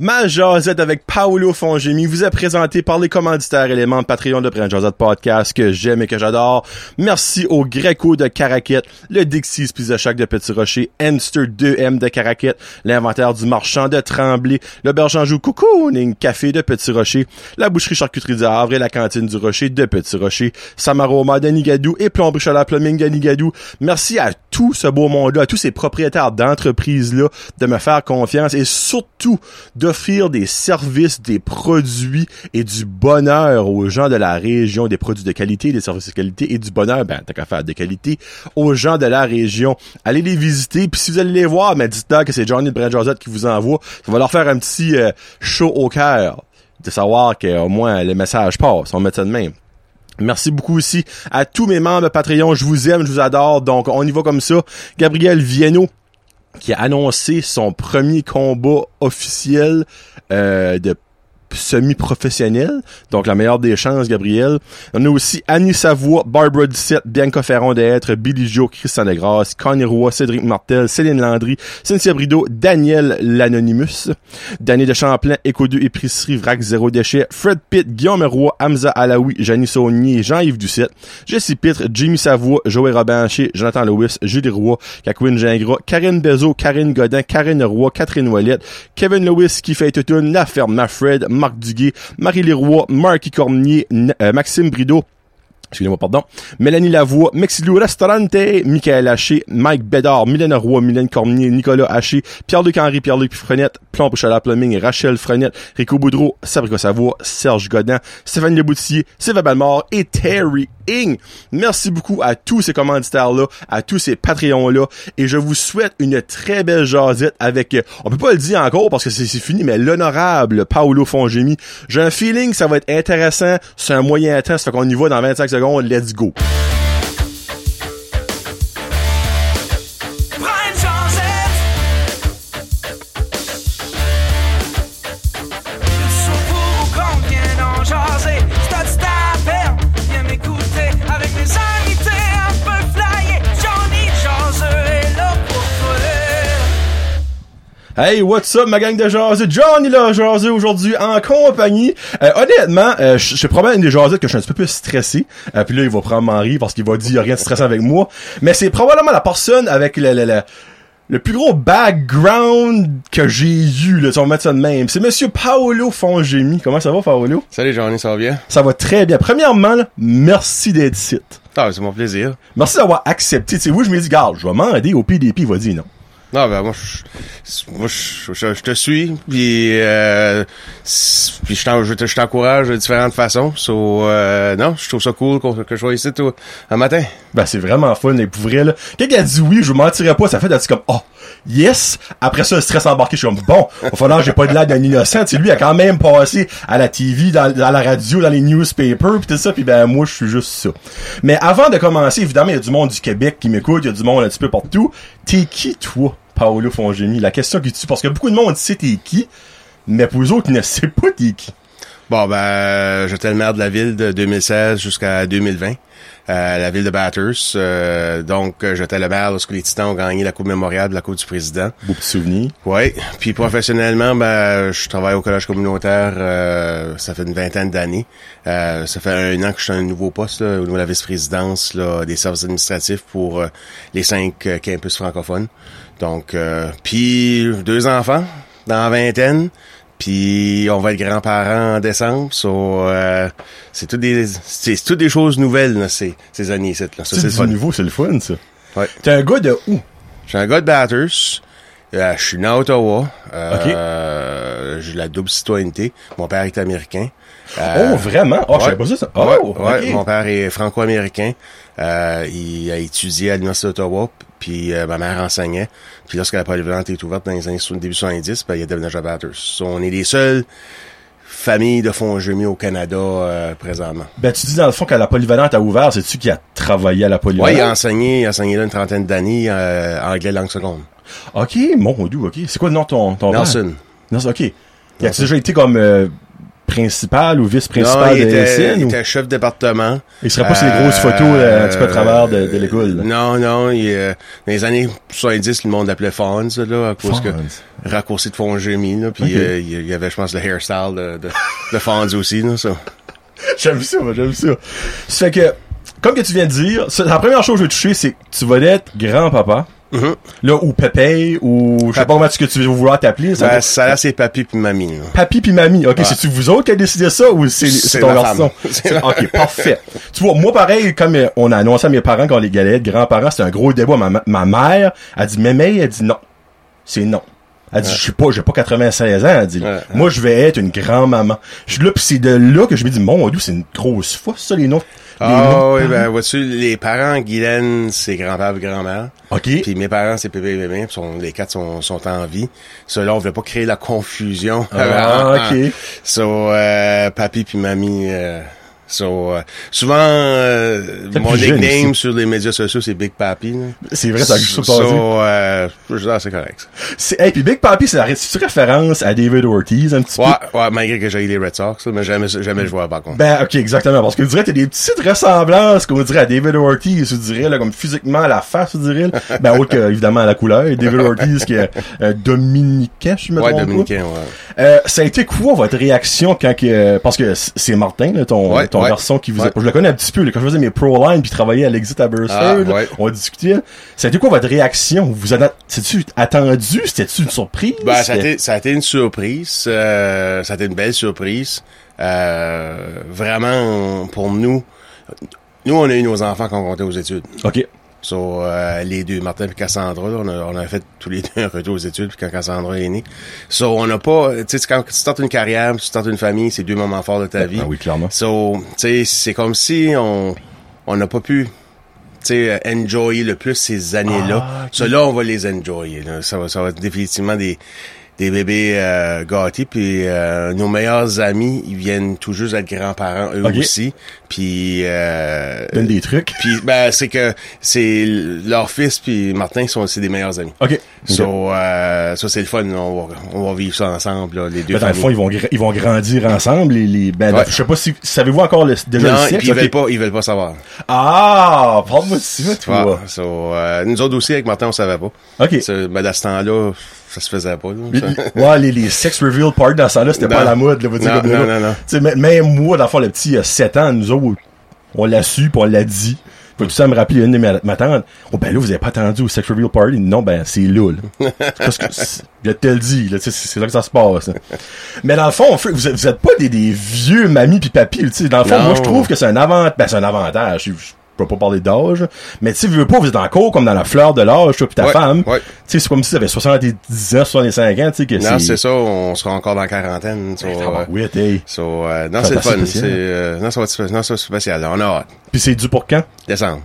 Ma Josette avec Paolo Fongemi vous est présenté par les commanditaires éléments de Patreon de Prince Josette Podcast que j'aime et que j'adore. Merci au Greco de Caraquette, le Dixie's Pizza Shack de Petit Rocher, Enster 2M de Caraquette, l'inventaire du marchand de Tremblay, le Bergenjou Cocooning Café de Petit Rocher, la boucherie charcuterie du Havre et la cantine du Rocher de Petit Rocher, Samaroma de Nigadou et Plomberie Chaleur Plumbing de Nigadou. Merci à tout ce beau monde-là, à tous ces propriétaires d'entreprises-là de me faire confiance et surtout d'offrir des services, des produits et du bonheur aux gens de la région, des produits de qualité, des services de qualité et du bonheur, ben, t'as qu'à faire de qualité aux gens de la région. Allez les visiter, puis si vous allez les voir, ben, dites-leur que c'est Johnny de Brand Josette qui vous envoie. Ça va leur faire un petit euh, show au cœur de savoir qu'au moins le message passe. On met ça de même. Merci beaucoup aussi à tous mes membres Patreon. Je vous aime, je vous adore. Donc, on y va comme ça. Gabriel Vienno, qui a annoncé son premier combat officiel euh, de semi-professionnel. Donc, la meilleure des chances, Gabriel. On a aussi Annie Savoie, Barbara Dissette, Bianca Ferron d'être, Billy Joe, Christian Degrasse, Connie Roy, Cédric Martel, Céline Landry, Cynthia Brideau, Daniel l'Anonymous, Danny de Champlain, Éco 2 Épicerie, Vrac Zéro Déchet, Fred Pitt, Guillaume Roy, Hamza Alaoui, Janie Saunier, Jean-Yves Ducette, Jesse Pitre, Jimmy Savoie, Joël Robincher, Jonathan Lewis, Julie Roy, Cacouine Gingras, Karine Bezo, Karine Godin, Karine Roy, Catherine Ouellette, Kevin Lewis qui fait tout La Ferme, Fred, Marc Duguay, Marie Leroy, Marky Cormier, euh, Maxime Brideau, Excusez-moi, pardon. Mélanie Lavoie, Mexilou Restaurante, Michael Haché, Mike Bédard, Mylène Roy, Mylène Cormier, Nicolas Haché, Pierre-Luc Henry, Pierre-Luc Frenette, Plomb Chala Plumbing, Rachel Frenette, Rico Boudreau, Sabrico Savoie, Serge Godin, Stéphane Leboutier, Sylvain Balmort et Terry Merci beaucoup à tous ces commanditaires-là, à tous ces Patreons-là, et je vous souhaite une très belle jasette avec, euh, on peut pas le dire encore parce que c'est fini, mais l'honorable Paolo Fongemi. J'ai un feeling que ça va être intéressant, c'est un moyen temps, ça fait qu'on y va dans 25 secondes, let's go. Hey, what's up, ma gang de jaseux? Johnny là, jaseux aujourd'hui en compagnie. Euh, honnêtement, euh, je c'est probablement une des jasettes que je suis un petit peu plus stressé. Euh, puis là, il va probablement rire parce qu'il va dire, rien de stressant avec moi. Mais c'est probablement la personne avec le, le, le, le plus gros background que j'ai eu, là, si on va mettre ça de même. C'est monsieur Paolo Fongemi. Comment ça va, Paolo? Salut Johnny, ça va bien? Ça va très bien. Premièrement, là, merci d'être ici. Ah, c'est mon plaisir. Merci d'avoir accepté. Tu sais, oui, je me dis, garde, je vais m'aider au PDP. Il va dire non. Non, ben moi, je, moi, je, je, te suis, puis, euh, puis je t'en- je te- je t'encourage de différentes façons. So, euh, non, je trouve ça cool qu'on- que je sois ici tout, un matin. Ben, c'est vraiment fun, et pour vrai, là. Elle a dit oui, je vous mentirais pas, ça fait d'être comme, oh, yes. Après ça, le stress embarqué, je suis comme, bon, falloir que j'ai pas de l'air d'un innocent. Tu lui, a quand même passé à la TV, dans, dans la radio, dans les newspapers, pis tout ça, puis ben, moi, je suis juste ça. Mais avant de commencer, évidemment, il y a du monde du Québec qui m'écoute, il y a du monde un petit peu partout. T'es qui, toi, Paolo Fongemi? La question qui tue, parce que beaucoup de monde sait t'es qui, mais pour eux autres, ils ne savent pas t'es qui. Bon, ben, j'étais le maire de la ville de 2016 jusqu'à 2020, euh, la ville de Bathurst. Euh, donc, euh, j'étais le maire lorsque les Titans ont gagné la Coupe mémoriale de la Coupe du Président. Beau petit souvenir. Oui. Puis professionnellement, ben, je travaille au collège communautaire. euh, ça fait une vingtaine d'années. Euh, ça fait un an que je suis à un nouveau poste là, au niveau de la vice-présidence là, des services administratifs pour les cinq campus francophones. Donc, euh, puis deux enfants dans la vingtaine. Puis on va être grands-parents en décembre. So, euh, c'est toutes des c'est toutes des choses nouvelles là, ces ces années là. Ça, C'est nouveau, c'est le fun, ça. Ouais. T'es un gars de où? Je suis un gars de Bathurst. Euh, je suis né à Ottawa. Euh, J'ai la double citoyenneté. Mon père est américain. Euh, oh, vraiment? Oh, je savais pas ça. Oh, ouais, ouais, mon père est franco-américain. Euh, il a étudié à l'Université d'Ottawa, puis euh, ma mère enseignait. Puis lorsque la polyvalente est ouverte dans les années début 70, ben, il a déménagé à Bathurst. On est les seules familles de fonds au Canada euh, présentement. Ben, tu dis dans le fond que la polyvalente a ouvert, c'est-tu qui a travaillé à la Ouais, polyvalente? il a enseigné, il a enseigné là une trentaine d'années, euh, anglais langue seconde. Ok, mon dieu, ok. C'est quoi le nom de ton, ton père? Nelson. Nelson, ok. Il a déjà été comme euh, principal ou vice-principal de était, il ou- était chef de département. Il serait pas sur les grosses photos, là, un petit peu à travers de- de l'école. Non, non, il, euh, dans les années 70, le monde l'appelait Fonz, là, à cause que raccourci de Fonz-Gémy, là, puis euh, il y avait, je pense, le hairstyle de, de, de Fonz aussi, là, ça. J'aime ça, moi, j'aime ça. Ça fait que, comme que tu viens de dire, la première chose que je veux toucher, c'est que tu vas être grand-papa. Mhm. Là, ou pépé, ou je sais pas comment ce que tu veux vouloir t'appeler. ça Ben, ça là, c'est papy puis mamie, là. Papi puis mamie. Ok, Ouais. c'est-tu vous autres qui avez décidé ça ou c'est ton garçon? ok, parfait. Tu vois, moi pareil, comme euh, on a annoncé à mes parents quand les galettes, grands-parents, c'était un gros débat. Ma, ma- mère a dit mémé, elle dit non. C'est non. Elle dit, je suis pas, j'ai pas 96 ans. Elle dit, Ouais. moi, je vais être une grand-maman. Je là, pis c'est de là que je me dis, mon Dieu, c'est une grosse fois, ça, les noms. Ah oui, parents. ben, vois-tu, les parents, Guylaine, c'est grand-père et grand-mère. OK. Puis mes parents, c'est pépé et mémé, puis sont, les quatre sont, sont en vie. Ceux-là, on voulait pas créer la confusion. Ah, ok. So, euh, papy puis mamie, euh, so, euh, souvent, euh, mon nickname sur les médias sociaux, c'est Big Papi. C'est vrai, ça a juste So, passé. euh, c'est correct. C'est, hey, puis Big Papi, c'est la c'est référence à David Ortiz, un petit peu? Ouais, ouais, malgré que j'ai les Red Sox, là, mais jamais, jamais je vois par contre. Ben, ok, exactement. Parce que je dirais t'as des petites ressemblances qu'on dirait à David Ortiz, je dirais, là, comme physiquement à la face, je dirais. là. Ben, autre que, évidemment, à la couleur. David Ortiz, qui est un dominicain, je me ouais, trompe pas. dominicain, ouais. Euh, ça a été quoi votre réaction quand que, parce que c'est Martin, là, ton, Ouais, ton ouais. garçon qui vous Ouais. je le connais un petit peu, là, quand je faisais mes pro line puis travaillais à l'exit à Burster, Ah, ouais. on discutait. Été quoi votre réaction? Vous en a, c'est-tu attendu? C'était-tu une surprise? Ben, ça a, C'était- été, ça a été une surprise. euh, ça a été une belle surprise. Euh, vraiment, pour nous, nous, on a eu nos enfants quand on comptait aux études. Ok. So, euh, les deux, Martin et Cassandra, là, on, a, on a fait tous les deux un retour aux études puis quand Cassandra est née. So, on n'a pas, tu sais, quand tu startes une carrière, tu startes une famille, c'est deux moments forts de ta vie. Ah oui, clairement. So, tu sais, c'est comme si on on n'a pas pu tu sais, enjoyer le plus ces années-là. Ah. Ceux-là, on va les enjoyer. là. Ça, va, ça va être définitivement des, des bébés euh, gâtés. Puis euh, nos meilleurs amis, ils viennent tout juste être grands-parents, eux aussi. Puis... Euh, Donne des trucs. puis ben c'est que c'est leur fils puis Martin sont c'est des meilleurs amis. Ok. So euh, ça c'est le fun, on va, on va vivre ça ensemble là, les deux Ben, dans le fond, ils vont, ils vont grandir ensemble, les, les, ben, Ouais. je sais pas si, savez-vous encore le, déjà non, le ils veulent pas, ils veulent pas savoir. Ah, parle-moi de ça, toi. Ouais, so, euh, nous autres aussi avec Martin on savait pas. Ok. Ben à ce temps-là, ça se faisait pas. là, ça. ouais, les, les sex reveal parties dans ce temps-là, c'était pas à la mode, là, dire Non, non, non, sais, même- moi, dans le fond, le petit, il y a 7 ans, nous autres, on l'a su, puis on l'a dit. Faut tout ça me rappeler une de mes ma tante. Oh, ben là, vous avez pas attendu au sex reveal party? Non, ben, c'est là, Parce que, je te le dis, là, c'est là que ça se passe, là. Mais dans le fond, fait- vous êtes, vous êtes pas des, des vieux mamies pis papis, tu sais. Dans le fond, moi, je trouve que c'est un avantage, ben, c'est un avantage. Je peux pas parler d'âge. Mais tu sais, veux pas, vous êtes encore comme dans la fleur de l'âge, toi pis ta Ouais, femme. ouais. Tu sais, c'est comme si t'avais 70 ans, 65 ans, tu sais, que Non, c'est ça, on sera encore dans la quarantaine. So, euh, oui, so, euh, non, Ça c'est le fun. spécial. euh, non, ça va être spécial. Non, ça va être spécial. On a hâte. Puis c'est dû pour quand? Décembre.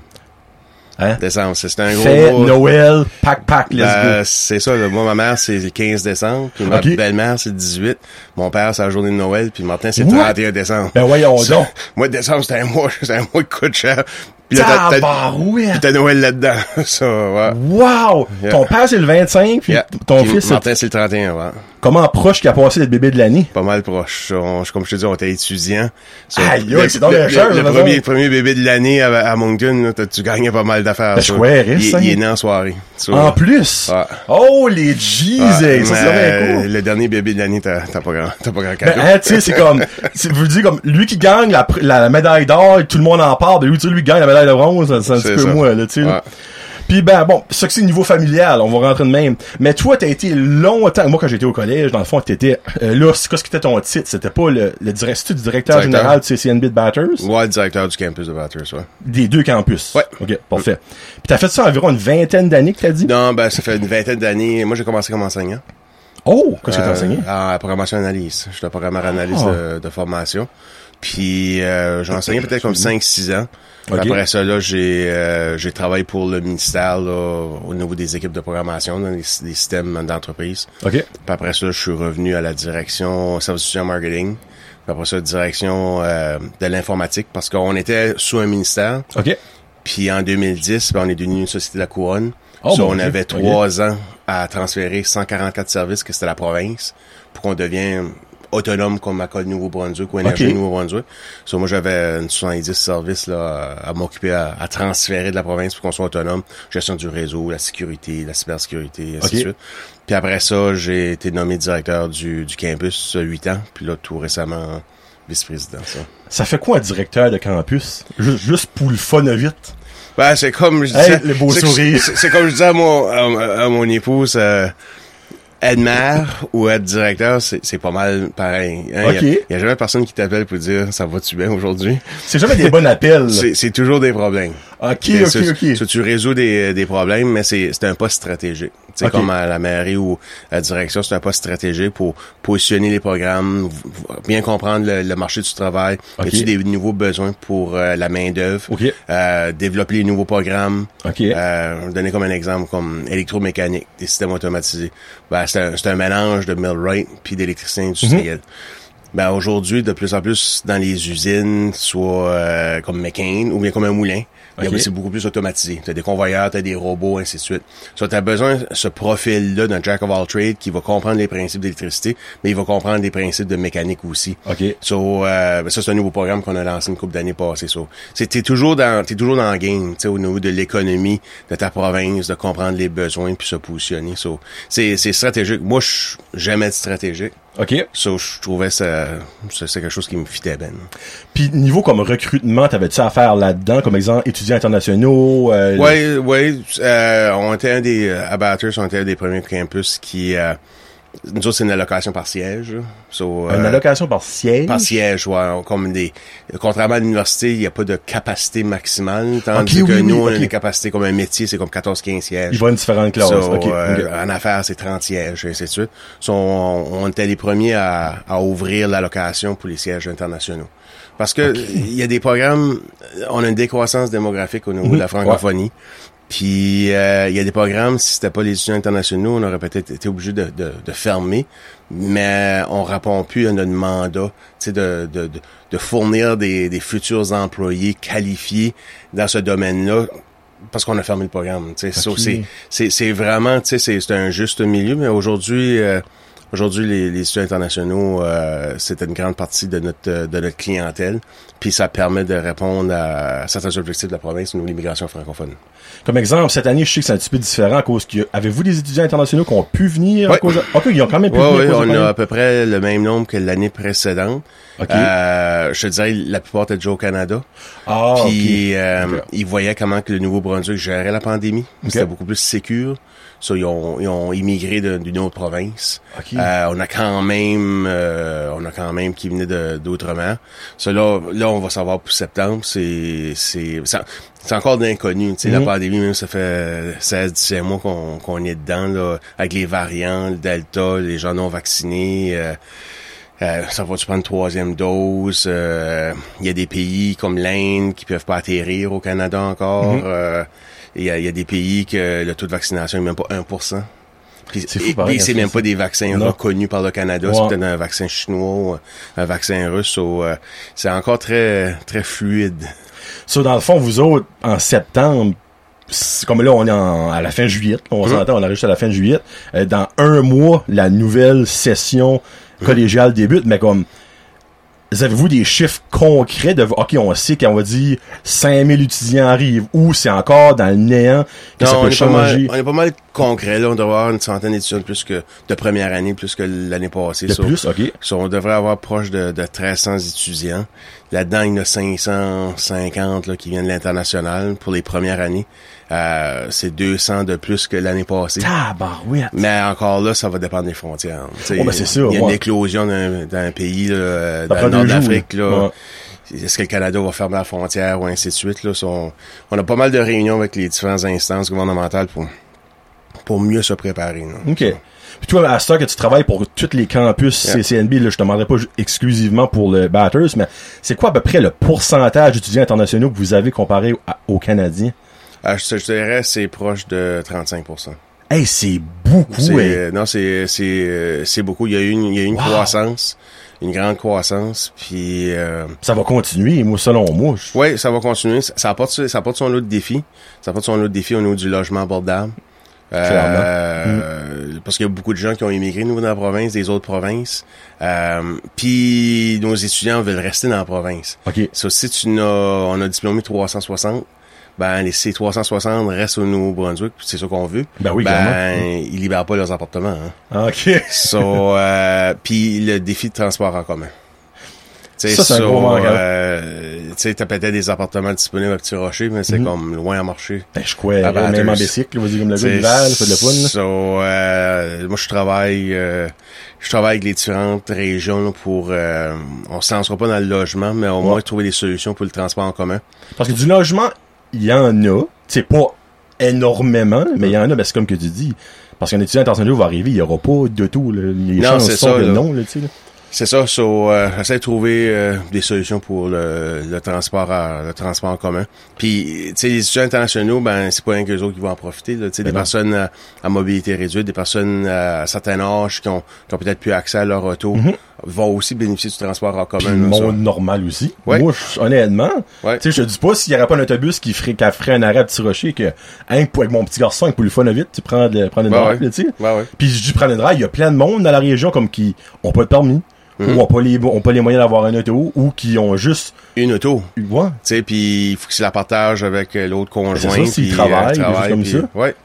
Hein? Décembre. C'est un gros Fête, mois. Noël, pack, pack, let's Ben, go. c'est ça, là. moi ma mère c'est le 15 décembre, puis ma Ok. belle-mère c'est le 18, mon père c'est la journée de Noël, puis Martin c'est le What? 31 décembre. Ben voyons Ça- donc. Mois de décembre c'est un mois, c'est un mois qui coûte cher. Puis là, t'as- Noël là-dedans. ça, ouais. Wow! Yeah. Ton père, c'est le 25, puis Yeah. ton Puis fils, c'est Martin c'est le 31, ouais. comment proche qu'il a passé d'être bébé de l'année? Pas mal proche. On- comme je te dis, on était étudiants. Aïe, c'est donc le, bien cher, le, premier, premier bébé de l'année à, à Moncton, là, tu gagnais pas mal d'affaires. Ben, je il, ça. il est né en soirée. So, En plus! Ouais. Oh, les G's! ouais, ça, cool. Le dernier bébé de l'année, t'as t'as pas grand, t'as pas grand Ben, cadeau. hein, tu sais, c'est comme, vous comme, lui qui gagne la, médaille d'or, et tout le monde en parle, de lui, tu lui qui gagne la médaille de bronze, c'est un petit peu ça. moi, là, tu sais. Ouais. Puis ben bon, ça que c'est niveau familial, on va rentrer de même. Mais toi, t'as été longtemps, moi quand j'étais au collège, dans le fond, t'étais, euh, là, c'est quoi ce qui était ton titre? C'était pas le, le du directeur, Directeur. général du CCNB de Batters? Ouais, le directeur du campus de Batters, ouais. Des deux campus. Ouais. OK, parfait. Puis t'as fait ça environ une vingtaine d'années que t'as dit? Non, ben, ça fait une vingtaine d'années. Moi, j'ai commencé comme enseignant. Oh! Qu'est-ce que t'as Euh, enseigné? En programmation analyse. Je suis programmeur analyste Ah. de, de formation. Puis euh, j'ai enseigné peut-être comme 5-6 ans. Ok. Après ça, là, j'ai euh, j'ai travaillé pour le ministère là, au niveau des équipes de programmation, dans les, des systèmes d'entreprise. OK. Puis après ça, je suis revenu à la direction service marketing. Puis après ça, direction euh, de l'informatique parce qu'on était sous un ministère. OK. Puis en 2010, ben, on est devenu une société de la couronne. Oh, So, on Dieu. avait trois ans à transférer 144 services, que c'était la province, pour qu'on devienne autonome comme Accord Nouveau-Brunswick ou Énergie. Nouveau-Brunswick. So, moi, j'avais une 70 services là, à, à m'occuper, à, à transférer de la province pour qu'on soit autonome. Gestion du réseau, la sécurité, la cybersécurité, ainsi Ok. de suite. Puis après ça, j'ai été nommé directeur du, du campus, euh, huit ans. Puis là, tout récemment, vice-président. Ça. Ça fait quoi un directeur de campus? Juste, juste pour le fun vite. Ben, c'est comme je disais. le beau c'est- sourire. C'est c'est comme je disais à mon, à, à mon épouse, euh, être maire ou être directeur, c'est pas mal pareil. Il Ok. y, a jamais personne qui t'appelle pour dire ça va-tu bien aujourd'hui? C'est jamais des bons appels. C'est toujours des problèmes. Ok, ok, ok. ça, tu résous des, des problèmes, mais c'est c'est un poste stratégique. Tu sais, comme à la mairie ou à la direction, c'est un poste stratégique pour positionner les programmes, bien comprendre le, le marché du travail, Ok. y a-tu des nouveaux besoins pour euh, la main d'œuvre, Ok. euh, développer les nouveaux programmes. Euh, donner comme un exemple comme électromécanique, des systèmes automatisés. Ben, c'est un, un mélange de millwright puis d'électricien industriel. Ben aujourd'hui, de plus en plus dans les usines, soit euh, comme McCain ou bien comme un moulin, c'est beaucoup plus automatisé. Tu as des convoyeurs, tu as des robots, ainsi de suite. So, tu as besoin de ce profil-là d'un jack of all trades qui va comprendre les principes d'électricité, mais il va comprendre les principes de mécanique aussi. Ok. So, euh, ça, c'est un nouveau programme qu'on a lancé une couple d'années passées. So, c'est, t'es toujours dans, t'es toujours dans le game, tu sais, au niveau de l'économie de ta province, de comprendre les besoins puis se positionner. So, c'est, c'est stratégique. Moi, je- j'aimais être stratégique. Ok. So, je trouvais ça, ça, c'est quelque chose qui me fitait bien. Puis niveau comme recrutement, t'avais-tu à faire là-dedans, comme exemple étudiants internationaux? euh, Ouais, ouais, euh, on était un des, euh, à Bathurst, on était un des premiers campus qui, euh, nous autres, c'est une allocation par siège. So, Une euh, allocation par siège? Par siège, ouais. Comme des, contrairement à l'université, il n'y a pas de capacité maximale. Tandis que oui, nous, on a des capacités comme un métier, c'est comme 14-15 sièges. Il va une différente classe. So, euh, ok. En affaires, c'est 30 sièges, et ainsi de suite. So, on, on était les premiers à, à ouvrir l'allocation pour les sièges internationaux. Parce que il y a des programmes, on a une décroissance démographique au niveau de la francophonie. Puis euh, il y a des programmes, si c'était pas les étudiants internationaux, on aurait peut-être été obligé de, de, de fermer, mais on répond plus à notre mandat, tu sais, de, de, de, fournir des, des futurs employés qualifiés dans ce domaine-là parce qu'on a fermé le programme. Tu sais, So, Ok. c'est c'est c'est vraiment, tu sais, c'est c'est un juste milieu, mais aujourd'hui. euh, Aujourd'hui, les, les étudiants internationaux, euh, c'est une grande partie de notre euh, de notre clientèle, puis ça permet de répondre à certains objectifs de la province de l'immigration francophone. Comme exemple, cette année, je sais que c'est un petit peu différent à cause que avez-vous des étudiants internationaux qui ont pu venir à Ouais. cause de... Ok, ils ont quand même pu Oui, venir à oui, on a à peu près le même nombre que l'année précédente. Ok. Euh, je te dirais, la plupart étaient déjà au Canada. Ah, Puis euh, ils voyaient comment que le Nouveau-Brunswick gérait la pandémie. C'était beaucoup plus sécure. So, ils, ont, ils ont immigré d'une autre province. Euh, on a quand même, euh, on a quand même qui venaient de- d'autrement. So, là, là, on va savoir pour septembre. C'est, c'est, c'est encore. Tu sais, Mhm. la pandémie, même, ça fait 16, 17 mois qu'on, qu'on est dedans, là, avec les variants, le Delta, les gens non vaccinés. Euh, euh, ça va-tu prendre une troisième dose? Euh, Il y a des pays comme l'Inde qui peuvent pas atterrir au Canada encore. Mhm. Euh, Il y, a, il y a des pays que le taux de vaccination est même pas 1%. Puis, C'est fou, et- pareil, et c'est même pas des vaccins Non. reconnus par le Canada. Ouais. C'est peut-être un vaccin chinois un vaccin russe. ou, euh, c'est encore très très fluide. So, dans le fond, vous autres, en septembre, c'est comme là, on est en- à la fin juillet, on Mhm. s'entend, on arrive juste à la fin juillet. Euh, dans un mois, la nouvelle session. Collégiale débute, mais comme, avez-vous des chiffres concrets de, ok, on sait qu'on va dire 5000 étudiants arrivent, ou c'est encore dans le néant, que ça Non, peut on, est pas mal, changer? on est pas mal concret. Là, on doit avoir une centaine d'étudiants de plus que de première année, plus que l'année passée. de So, plus, ok. So, on devrait avoir proche de, de 1300 étudiants. Là-dedans, il y en a 550 là, qui viennent de l'international pour les premières années. Euh, c'est 200 de plus que l'année passée. Tabarouette. Mais encore là, ça va dépendre des frontières. Oh, ben, c'est sûr, Il y a une éclosion d'un pays là, Ça dans le nord d'Afrique. là. Là. Ouais. Est-ce que le Canada va fermer la frontière ou ainsi de suite? Là, on, on a pas mal de réunions avec les différentes instances gouvernementales pour, pour mieux se préparer. là. OK. Puis toi, à ça que tu travailles pour tous les campus Yeah. CCNB, là, je te demanderai pas exclusivement pour le Batters, mais c'est quoi à peu près le pourcentage d'étudiants internationaux que vous avez comparé à- aux Canadiens? Ah, je, je dirais c'est proche de 35% Hey, c'est beaucoup, C'est, euh, non, c'est c'est euh, c'est beaucoup. Il y a eu une, il y a une Wow. croissance, une grande croissance. Puis euh, Ça va continuer, moi, selon moi. je- ouais, ça va continuer. Ça, ça apporte ça apporte son lot de défis. Ça apporte son lot de défis au niveau du logement abordable. Euh, Parce qu'il y a beaucoup de gens qui ont immigré nous dans la province, des autres provinces. Euh, Puis nos étudiants veulent rester dans la province. OK. So, si tu n'as, on a diplômé 360, ben les ces 360 restent au Nouveau-Brunswick, c'est ça qu'on veut. Ben oui, ben clairement. ils libèrent pas leurs appartements. Hein. Ah, OK. So, euh, puis le défi de transport en commun. Ça, c'est un gros hein. euh, tu sais, t'as peut-être des appartements disponibles à Petit Rocher, mais c'est Mhm. comme loin à marcher. Ben, je crois, ben, même en bicycle, vas-y comme fait de la là. So, euh, moi, je travaille, euh, je travaille avec les différentes régions là, pour, on se lancera pas dans le logement, mais au moins trouver des solutions pour le transport en commun. Parce que du logement, il y en a. C'est pas énormément, mais il y en a, ben, c'est comme que tu dis. Parce qu'un étudiant international va arriver, il y aura pas de tout, là. Les Non, chances c'est sont ça, que là. non, là, tu sais. C'est ça, so, euh, j'essaie de trouver euh, des solutions pour le, le transport à, le transport en commun. Puis, tu sais, les étudiants internationaux, ben, c'est pas un qu'eux autres qui vont en profiter. Là, Tu sais, Ben des non. personnes à, à mobilité réduite, des personnes à, certain âge qui ont, qui ont peut-être plus accès à leur auto, vont aussi bénéficier du transport en commun. le monde normal aussi. Ouais. Moi, honnêtement, Ouais. tu sais, je te dis pas s'il y aurait pas un autobus qui ferait, qui ferait un arrêt à Petit Rocher que, hein, pour- avec mon petit garçon, pour le fun vite, tu prends de, prends une Ouais, drive, ouais. là, tu sais. Ouais. Puis je dis prendre une drive, il y a plein de monde dans la région comme qui ont pas de permis, Mhm. ou ont pas les, ont pas les moyens d'avoir un auto, ou qui ont juste, Une auto. ouais, Tu sais, puis il faut qu'ils la partagent avec euh, l'autre conjoint. c'est ça, s'ils puis, travaillent, des choses comme ça. Ouais.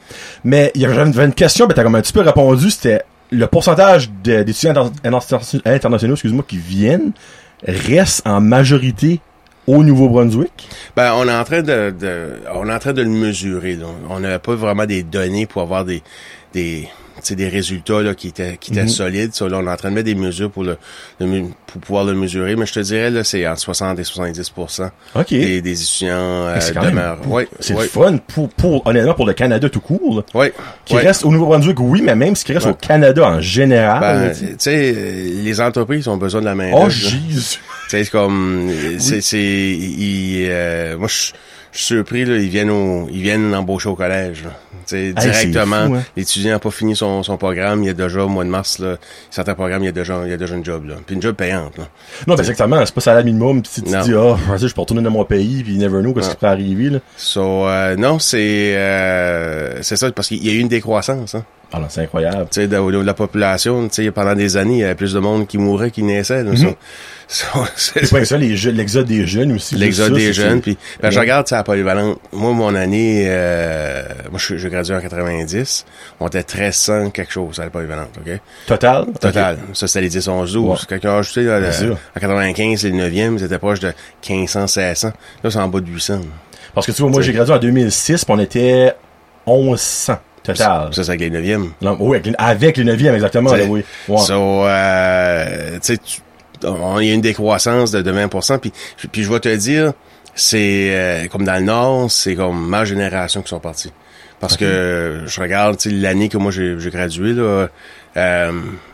Mais il y avait une question, ben t'as comme un petit peu répondu, c'était le pourcentage d'étudiants inter- inter- internationaux, excuse-moi, qui viennent reste en majorité au Nouveau-Brunswick? Ben, on est en train de, de- on est en train de le mesurer. Là. On n'a pas vraiment des données pour avoir des, des résultats là, qui étaient, qui étaient Mhm. solides. Ça, là, on est en train de mettre des mesures pour le, pour pouvoir le mesurer. Mais je te dirais là, c'est entre 60 et 70 OK. des, des étudiants euh, demeurent. Ouais, C'est ouais, fun pour, pour, honnêtement, pour le Canada tout court. là. ouais, Qui reste au Nouveau-Brunswick, oui, mais même ce qui reste au Canada en général. Ben, tu sais. les entreprises ont besoin de la main. oh. Jésus. Tu sais, c'est comme, c'est, euh, moi, je je suis surpris, là, ils viennent au, ils viennent embaucher au collège, c'est directement. fou, hein. L'étudiant n'a pas fini son, son programme, il y a déjà, au mois de mars, là, certains programmes, il y a déjà, il y a déjà une job, là. Puis une job payante, là. Non, ben, exactement, c'est pas salaire minimum, pis si tu Non. dis, ah, vas-y, je peux retourner dans mon pays, puis never know qu'est-ce qui peut arriver, là. So, euh, non, c'est, euh, c'est ça, parce qu'il y a eu une décroissance, hein. Ah non, c'est incroyable. Tu sais, de- au niveau de la population, tu sais, pendant des années, il y avait plus de monde qui mourait qu'il naissait, so, c'est- pas ça, les jeunes, l'exode des jeunes aussi. L'exode des jeunes. Puis, ben, je regarde, ça à polyvalente. Moi, mon année, euh, moi, je, je gradué en 90. On était 1300 quelque chose à la polyvalente, OK? Total? Total. Ça, c'était les 10, 11, 12. Ouais. Quand ils ont ajouté, là, le- en 95, les 9e, c'était proche de 1500, 1600. Là, c'est en bas de 800. Parce que tu vois, moi, j'ai gradué en 2006, puis on était 1100 total. Ça, c'est avec les 9e. Non, oui, avec, avec les 9e, exactement, là, oui. Ouais. So, euh, tu sais, il y a une décroissance de, de 20%. Puis, puis je vais te dire, c'est euh, comme dans le Nord, c'est comme ma génération qui sont partis. Parce que je regarde tu sais, l'année que moi j'ai j'ai gradué, là, euh,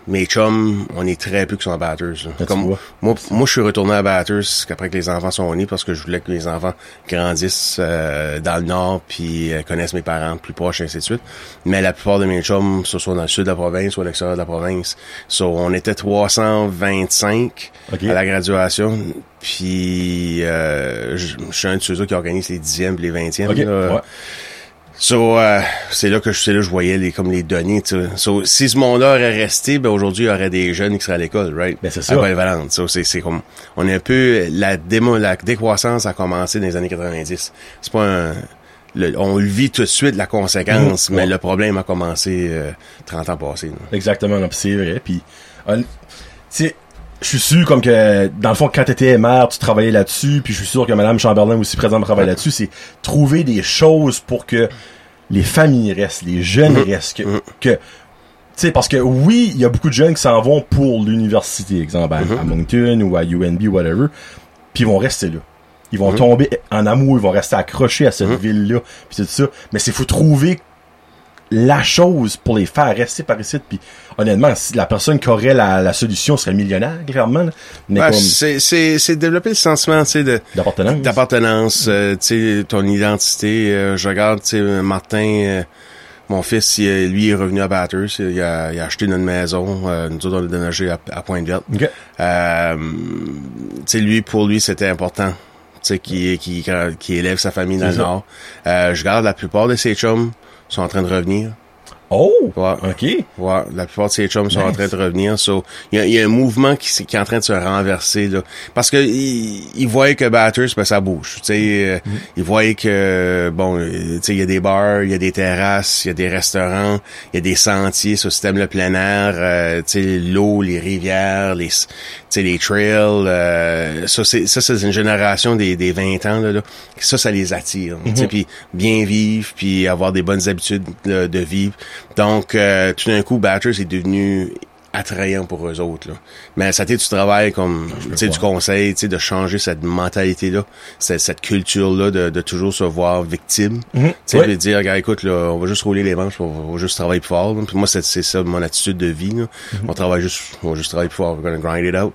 mes chums, on est très peu qui sont à Batters. là. Comme, moi, moi, je suis retourné à Batters après que les enfants sont nés parce que je voulais que les enfants grandissent euh, dans le Nord puis euh, connaissent mes parents plus proches, ainsi de suite. Mais la plupart de mes chums, ce soit dans le sud de la province ou à l'extérieur de la province. So, on était 325 Ok. à la graduation. Puis, euh, je suis un de ceux qui organise les dixièmes et les vingtièmes. Ok, là. ouais. So, euh, c'est là que je, là je voyais les, comme les données, tu sais. So, si ce monde-là aurait resté, ben, aujourd'hui, il y aurait des jeunes qui seraient à l'école, right? Ben, c'est ça. À Polyvalente. So, c'est, c'est comme, on est un peu, la démo, la décroissance a commencé dans les années 90. C'est pas un, le- on le vit tout de suite, la conséquence, Mhm. mais Ouais. le problème a commencé, euh, 30 ans passés. Exactement, c'est vrai. Puis, euh, tu sais, je suis sûr comme que dans le fond quand t'étais maire, tu travaillais là-dessus, puis je suis sûr que Madame Chamberlain aussi présente travaille là-dessus, c'est trouver des choses pour que les familles restent, les jeunes restent, que, que tu sais parce que oui, il y a beaucoup de jeunes qui s'en vont pour l'université, exemple à, à Moncton ou à UNB whatever, puis ils vont rester là. Ils vont tomber en amour, ils vont rester accrochés à cette ville-là, puis tout ça. Mais c'est faut trouver la chose pour les faire rester par ici. Puis honnêtement, si la personne qui aurait la, la solution serait millionnaire, clairement. là. Mais Ouais, comme c'est, c'est, c'est développer le sentiment, tu sais, de, d'appartenance. d'appartenance, euh, tu sais, ton identité. euh, je regarde, tu sais, Martin, euh, mon fils, il, lui, est revenu à Batters. Il a, il a acheté notre maison. euh, nous autres, on l'a déménagé à, à Pointe-Verte. Ok. Euh, tu sais, lui, pour lui, c'était important. Tu sais, qui, qui, qui élève sa famille dans le. Nord. Euh, je regarde la plupart de ses chums sont en train de revenir. Oh! Ouais. OK. Ouais, la plupart de ses chums sont en train de revenir. So, il y y a un mouvement qui, qui est en train de se renverser là, parce que il, il voyait que Batters, ben ça bouge. Tu sais, euh, Mm. il voyait que bon, euh, tu sais, il y a des bars, il y a des terrasses, il y a des restaurants, il y a des sentiers le système le plein air, euh, tu sais, l'eau, les rivières, les, tu sais, les trails. euh, ça, c'est ça, c'est une génération des, des 20 ans là, là. Ça, ça les attire. Tu sais, puis bien vivre, puis avoir des bonnes habitudes de, de vivre. Donc, euh, tout d'un coup, Batters est devenu attrayant pour eux autres. Là. Mais ça a été du travail comme tu sais, du conseil, tu sais, de changer cette mentalité-là, cette, cette culture-là de, de toujours se voir victime. Tu sais, Ouais. de dire, regarde, écoute, là, on va juste rouler les manches, on va juste travailler plus fort. là. Puis moi, c'est c'est ça mon attitude de vie. Là. On travaille juste, on va juste travailler plus fort, we're gonna grind it out.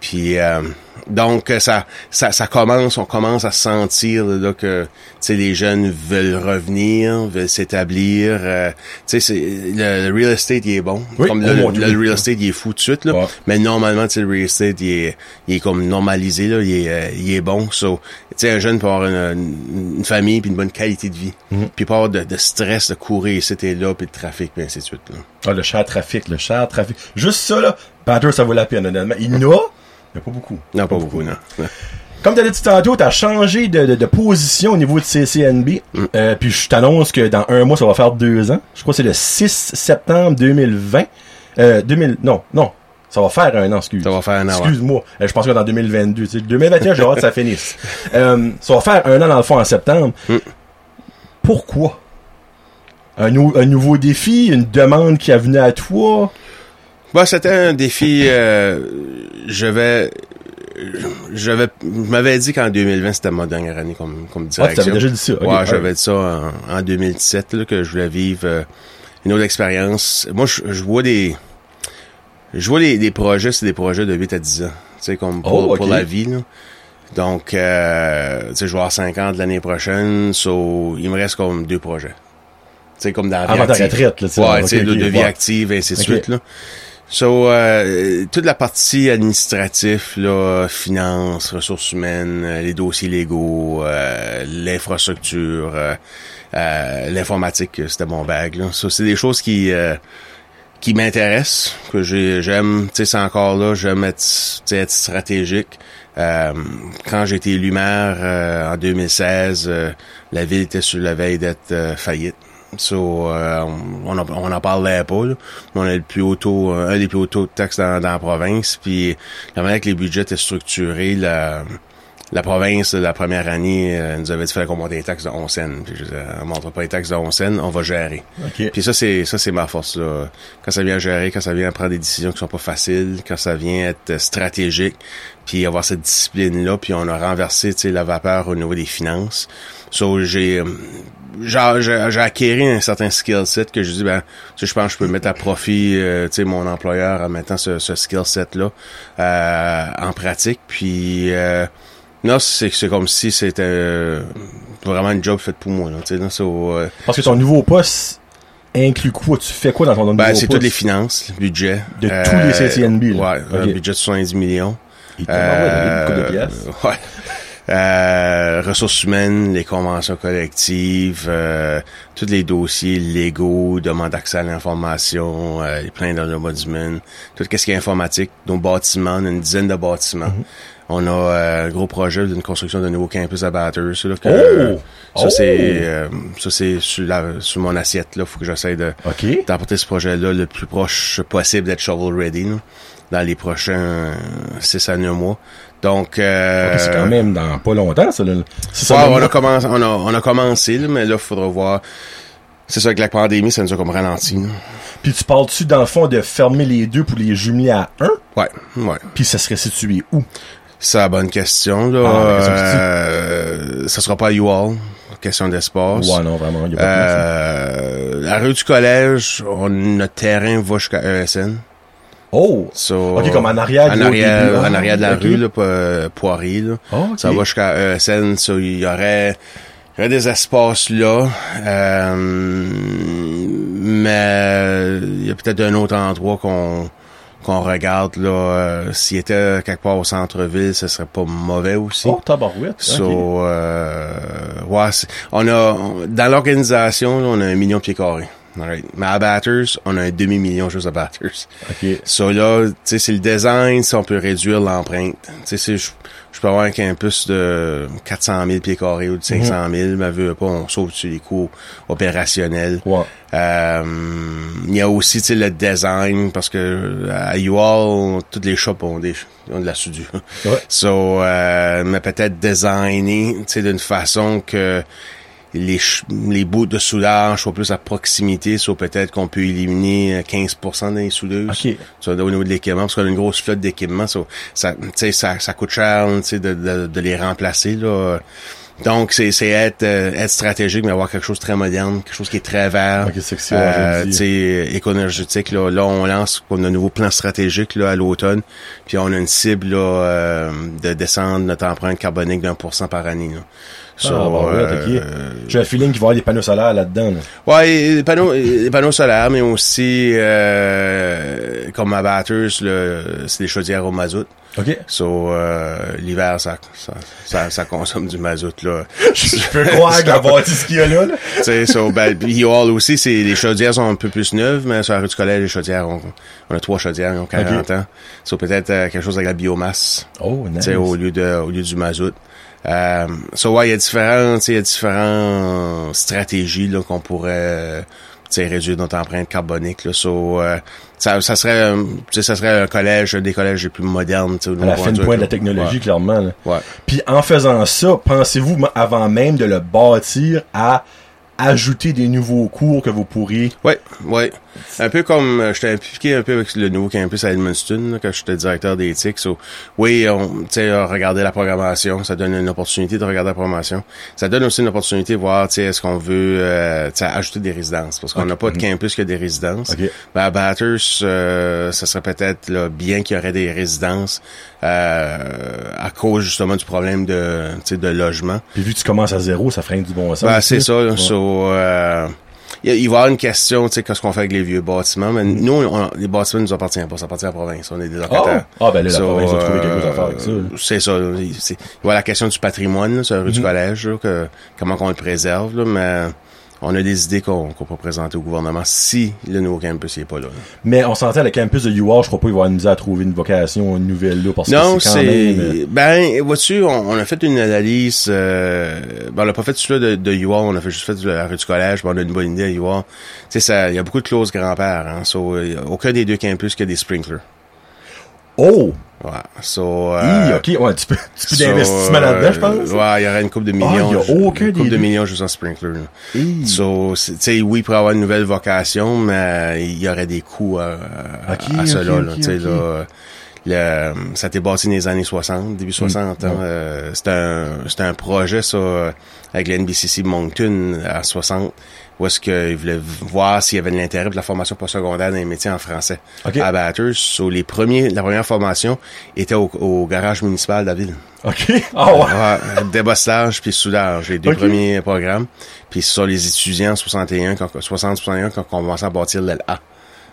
Puis euh, donc euh, ça, ça ça commence, on commence à sentir là, que tu sais les jeunes veulent revenir, veulent s'établir. euh, tu sais c'est le, le real estate il est bon. Oui, comme le, le Dieu. real estate il est fou tout de suite là. Ouais. Mais normalement tu sais le real estate il est il est comme normalisé là, il est euh, il est bon. So tu sais un jeune peut avoir une, une, famille puis une bonne qualité de vie. Mhm. Puis pas avoir de, de stress de courir ici et là puis de trafic puis ainsi de suite là. Ah, le cher trafic, le cher trafic. Juste ça, là, Batters, ça vaut la peine, honnêtement. Il y en a, pas beaucoup. Non pas beaucoup non. non. Comme t'as dit tantôt, t'as changé de, de, de position au niveau de CCNB. Mm. Euh, puis je t'annonce que dans un mois, ça va faire deux ans. Je crois que c'est le 6 septembre 2020. Euh, 2000, non, non. Ça va faire un an, excuse. Ça va faire un an. Excuse-moi. Euh, je pense que dans 2022. tu sais, 2021, j'ai hâte que ça finisse. Euh, ça va faire un an dans le fond en septembre. Mm. Pourquoi? Un, nou- un nouveau défi, une demande qui a venu à toi? Bah, c'était un défi. euh, je vais, je vais, je m'avais dit qu'en 2020 c'était ma dernière année comme comme Ah, tu direction. avais déjà dit ça. Ok, ouais, j'avais dit ça en, en 2017 là, que je voulais vivre euh, une autre expérience. Moi, je, je vois des, je vois les, des projets, c'est des projets de 8 à 10 ans. Tu sais, comme pour, Oh, pour la vie. Là. Donc, euh, tu sais, je vais avoir 50 l'année prochaine, so, il me reste comme deux projets. Tu sais, comme dans la vie Avant ta retraite, là, tu sais. Ouais, tu sais, de, vie active, et ainsi de suite, là. So, euh, toute la partie administrative, là, finances, ressources humaines, euh, les dossiers légaux, euh, l'infrastructure, euh, euh, l'informatique, euh, c'était mon bag, là. Ça, c'est des choses qui, qui m'intéressent, que j'ai- j'aime, tu sais, c'est encore là, j'aime être, être stratégique. Quand j'ai été élu maire en 2016, euh, la ville était sur la veille d'être faillite. So, euh, on en, on en parlait pas. Là. On a le plus haut taux, euh, un des plus hauts taux de taxes dans, dans la province. Puis la manière que les budgets étaient structurés, la, la province, la première année, euh, nous avait dit qu'il fallait qu'on monte les taxes de 11 cents. Puis je disais, on montre pas les taxes de 11 cents, on va gérer. Ok. Puis ça, c'est ça, c'est ma force là. Quand ça vient gérer, quand ça vient prendre des décisions qui sont pas faciles, quand ça vient être stratégique, puis avoir cette discipline là, puis on a renversé, tu sais, la vapeur au niveau des finances. So j'ai euh, j'ai acquéri un certain skill set que je dis ben tu sais je pense que je peux mettre à profit euh, tu sais mon employeur en mettant ce, ce skill set là euh, en pratique puis euh, non c'est c'est comme si c'était euh, vraiment une job faite pour moi là tu sais euh, Parce que ton nouveau poste inclut quoi? Tu fais quoi dans ton nouveau ben, poste? c'est toutes les finances, le budget. De tous les CCNB, là. Ouais, un Ok. budget de 70 millions. Il envoyé beaucoup de Euh, pièces. ouais. Euh, ressources humaines, les conventions collectives, euh, tous les dossiers légaux, demande d'accès à l'information, euh, les plaintes dans l'ombudsman, tout ce qui est informatique, nos bâtiments, une dizaine de bâtiments. Mhm. On a euh, un gros projet d'une construction d'un nouveau campus à Batters. là, que- Oh! Ça, Oh! c'est euh, ça c'est sur, la- sur mon assiette. là. faut que j'essaie de d'apporter ce projet-là le plus proche possible d'être shovel ready là, dans les prochains 6 à 9 mois. Donc, euh, Ok, c'est quand même dans pas longtemps, ça. Ouais, on, le- a commencé, on, a, on a commencé, là, mais là, il faudra voir. C'est ça, avec la pandémie, ça nous a comme ralenti. là. Puis tu parles-tu, dans le fond, de fermer les deux pour les jumeler à un? Ouais, ouais. Puis ça serait situé où? C'est la bonne question. Là. Ah, Euh, ça sera pas à UAL, question d'espace. Ouais, non, vraiment, il y a pas de place, hein. Euh, la rue du collège, on, notre terrain va jusqu'à ESN. Oh! So, Ok, comme en arrière en arrière, début, ah, en arrière de la rue, là, euh, Poirier, là. Ah, ok. Ça va jusqu'à ESN, so, il y aurait, il y aurait des espaces là, euh, mais il y a peut-être un autre endroit qu'on qu'on regarde là. euh, S'il était quelque part au centre-ville, ce serait pas mauvais aussi. Oh, tabarouette. So, euh, ouais, on a dans l'organisation, on a un million de pieds carrés. Alright. Mais à Batters, on a un demi-million juste à Batters. OK. So là, tu sais, c'est le design, si on peut réduire l'empreinte. Tu sais, je, je peux avoir un campus de 400 000 pieds carrés ou de 500 000, mais veut pas, on sauve sur les coûts opérationnels. Ouais. Euh, il y a aussi, tu sais, le design, parce que à UAll, toutes les shops ont des ont de la soudure. Ouais. So, euh, mais peut-être designer, tu sais, d'une façon que les, les bouts de soudage soient plus à proximité, soit peut-être qu'on peut éliminer euh, 15% des soudeuses. OK. Ça, au niveau de l'équipement, parce qu'on a une grosse flotte d'équipements, ça, ça, ça, ça coûte cher tu sais, de, de, de les remplacer. Là. Donc, c'est c'est être, euh, être stratégique, mais avoir quelque chose de très moderne, quelque chose qui est très vert. Ok, c'est que c'est, euh, éco-énergétique. Là, là, on lance on a un nouveau plan stratégique là, à l'automne. Puis on a une cible là, euh, de descendre notre empreinte carbonique d'un pour cent par année. Là. Ah, bon, euh. J'ai un feeling qu'il va y avoir des panneaux solaires là-dedans. là. Ouais, les panneaux, panneaux solaires, mais aussi euh, comme à Batters, le- c'est des chaudières au mazout. OK. So euh, l'hiver, ça, ça, ça, ça consomme du mazout là. Je peux croire que la bâtisse qu'il y a là. là. tu sais, so, ben, Hall aussi, c'est les chaudières sont un peu plus neuves, mais sur la rue du collège, les chaudières, ont, on a trois chaudières, ils ont 40 ans. So peut-être euh, quelque chose avec la biomasse. Oh, nice. tu sais, au lieu de au lieu du mazout. Euh, so ouais, il y a différents, tu sais, il y a différentes stratégies là qu'on pourrait tu sais, réduire notre empreinte carbonique là. So, euh, ça, ça serait tu sais, ça serait un collège, un des collèges les plus modernes, tu sais, au À la niveau fin de conduite, pointe de la technologie, clairement. là. Ouais. Puis en faisant ça, pensez-vous, avant même de le bâtir, à ajouter des nouveaux cours que vous pourriez... Ouais, ouais. Un peu comme euh, j'étais impliqué un peu avec le nouveau campus à Edmundston, là, quand j'étais directeur d'éthique. So, oui, on, tu sais, euh, regarder la programmation, ça donne une opportunité de regarder la programmation. Ça donne aussi une opportunité de voir, tu sais, est-ce qu'on veut, euh, ajouter des résidences, parce qu'on n'a pas de campus que des résidences. Ok. Ben, à Batters, euh, ça serait peut-être bien qu'il y aurait des résidences euh, à cause justement du problème de, de logement. Puis vu que tu commences à zéro, ça freine du bon sens. Ben, c'est ça. Ouais. So, euh, il, a- va y avoir une question, tu sais, qu'est-ce qu'on fait avec les vieux bâtiments? Mais nous, on- les bâtiments ne nous appartiennent pas. Ça appartient à la province. On est des locataires. Ah, ben là, la So, province a trouvé quelque euh, chose à faire avec ça. là. C'est ça. Il y avoir la question du patrimoine, là, sur la rue Mm-hmm. du collège, là, que, comment qu'on le préserve. Là, mais on a des idées qu'on qu'on peut présenter au gouvernement si le nouveau campus n'est pas là. Mais on s'entend, le campus de UR, je crois pas qu'il va nous à trouver une vocation une nouvelle là, parce Non, que c'est même... euh, c'est ben vois-tu, on, on a fait une analyse. Euh, ben, on n'a pas fait celui de, de UR, on a fait juste fait la rue du collège. Ben, on a une bonne idée à UR. Tu sais, ça, il y a beaucoup de clauses grand-père. Hein, so, a aucun des deux campus qui a des sprinklers. Oh! Ouais. So, Hi, euh, ok, ouais, tu peux, tu peux so, d'investissement là-dedans, je pense. euh, Ouais, il y aurait une coupe de Ah, millions. il y a aucun une coupe des de millions juste en sprinkler. là. Hi. So, tu sais, oui, il pourrait avoir une nouvelle vocation, mais il y aurait des coûts à, à, Ok, à cela. ok, là, ok, tu sais, ok. là, le, ça a été bâti dans les années 60, début 60. hein, ouais. euh, c'était un, c'était un projet, ça, avec l'NBCC Moncton à 60, où est-ce qu'ils voulaient voir s'il y avait de l'intérêt pour la formation postsecondaire dans les métiers en français. Ok. À Batters, so, les premiers, la première formation était au, au garage municipal de la ville. Ok. Ouais, débosselage puis soudage, les deux premiers programmes. Puis sont les étudiants 61, quand- 60, 61 quand on commençait à bâtir l'LA.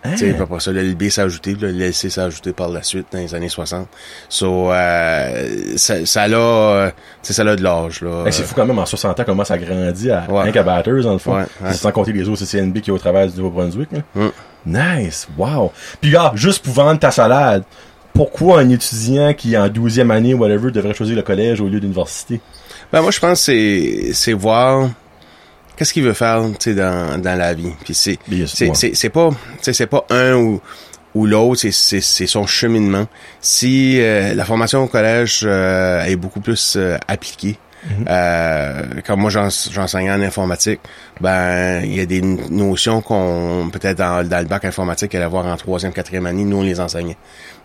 Hein? Tu sais, après ça, le LB s'est ajouté, le LC s'est ajouté par la suite dans les années 60. So, euh, ça, ça l'a, euh, ça a de l'âge, là. Hey, c'est fou quand même, en 60 ans, comment ça grandit à Ouais. Batters, dans le fond. Ouais, sans compter les autres CCNB qui est au travers du Nouveau-Brunswick. là. Mm. Nice, wow. Puis là, juste pour vendre ta salade, pourquoi un étudiant qui est en 12e année, whatever, devrait choisir le collège au lieu d'université? Ben, moi, je pense que c'est, c'est voir qu'est-ce qu'il veut faire, tu sais, dans, dans la vie? Puis c'est, c'est, pas, tu sais, c'est pas un ou, ou l'autre, c'est, c'est, c'est son cheminement. Si euh, la formation au collège euh, est beaucoup plus euh, appliquée, Mhm. euh, comme moi j'en- j'enseignais en informatique, ben il y a des notions qu'on peut-être dans, dans le bac informatique allait voir en troisième, quatrième année, nous on les enseignait.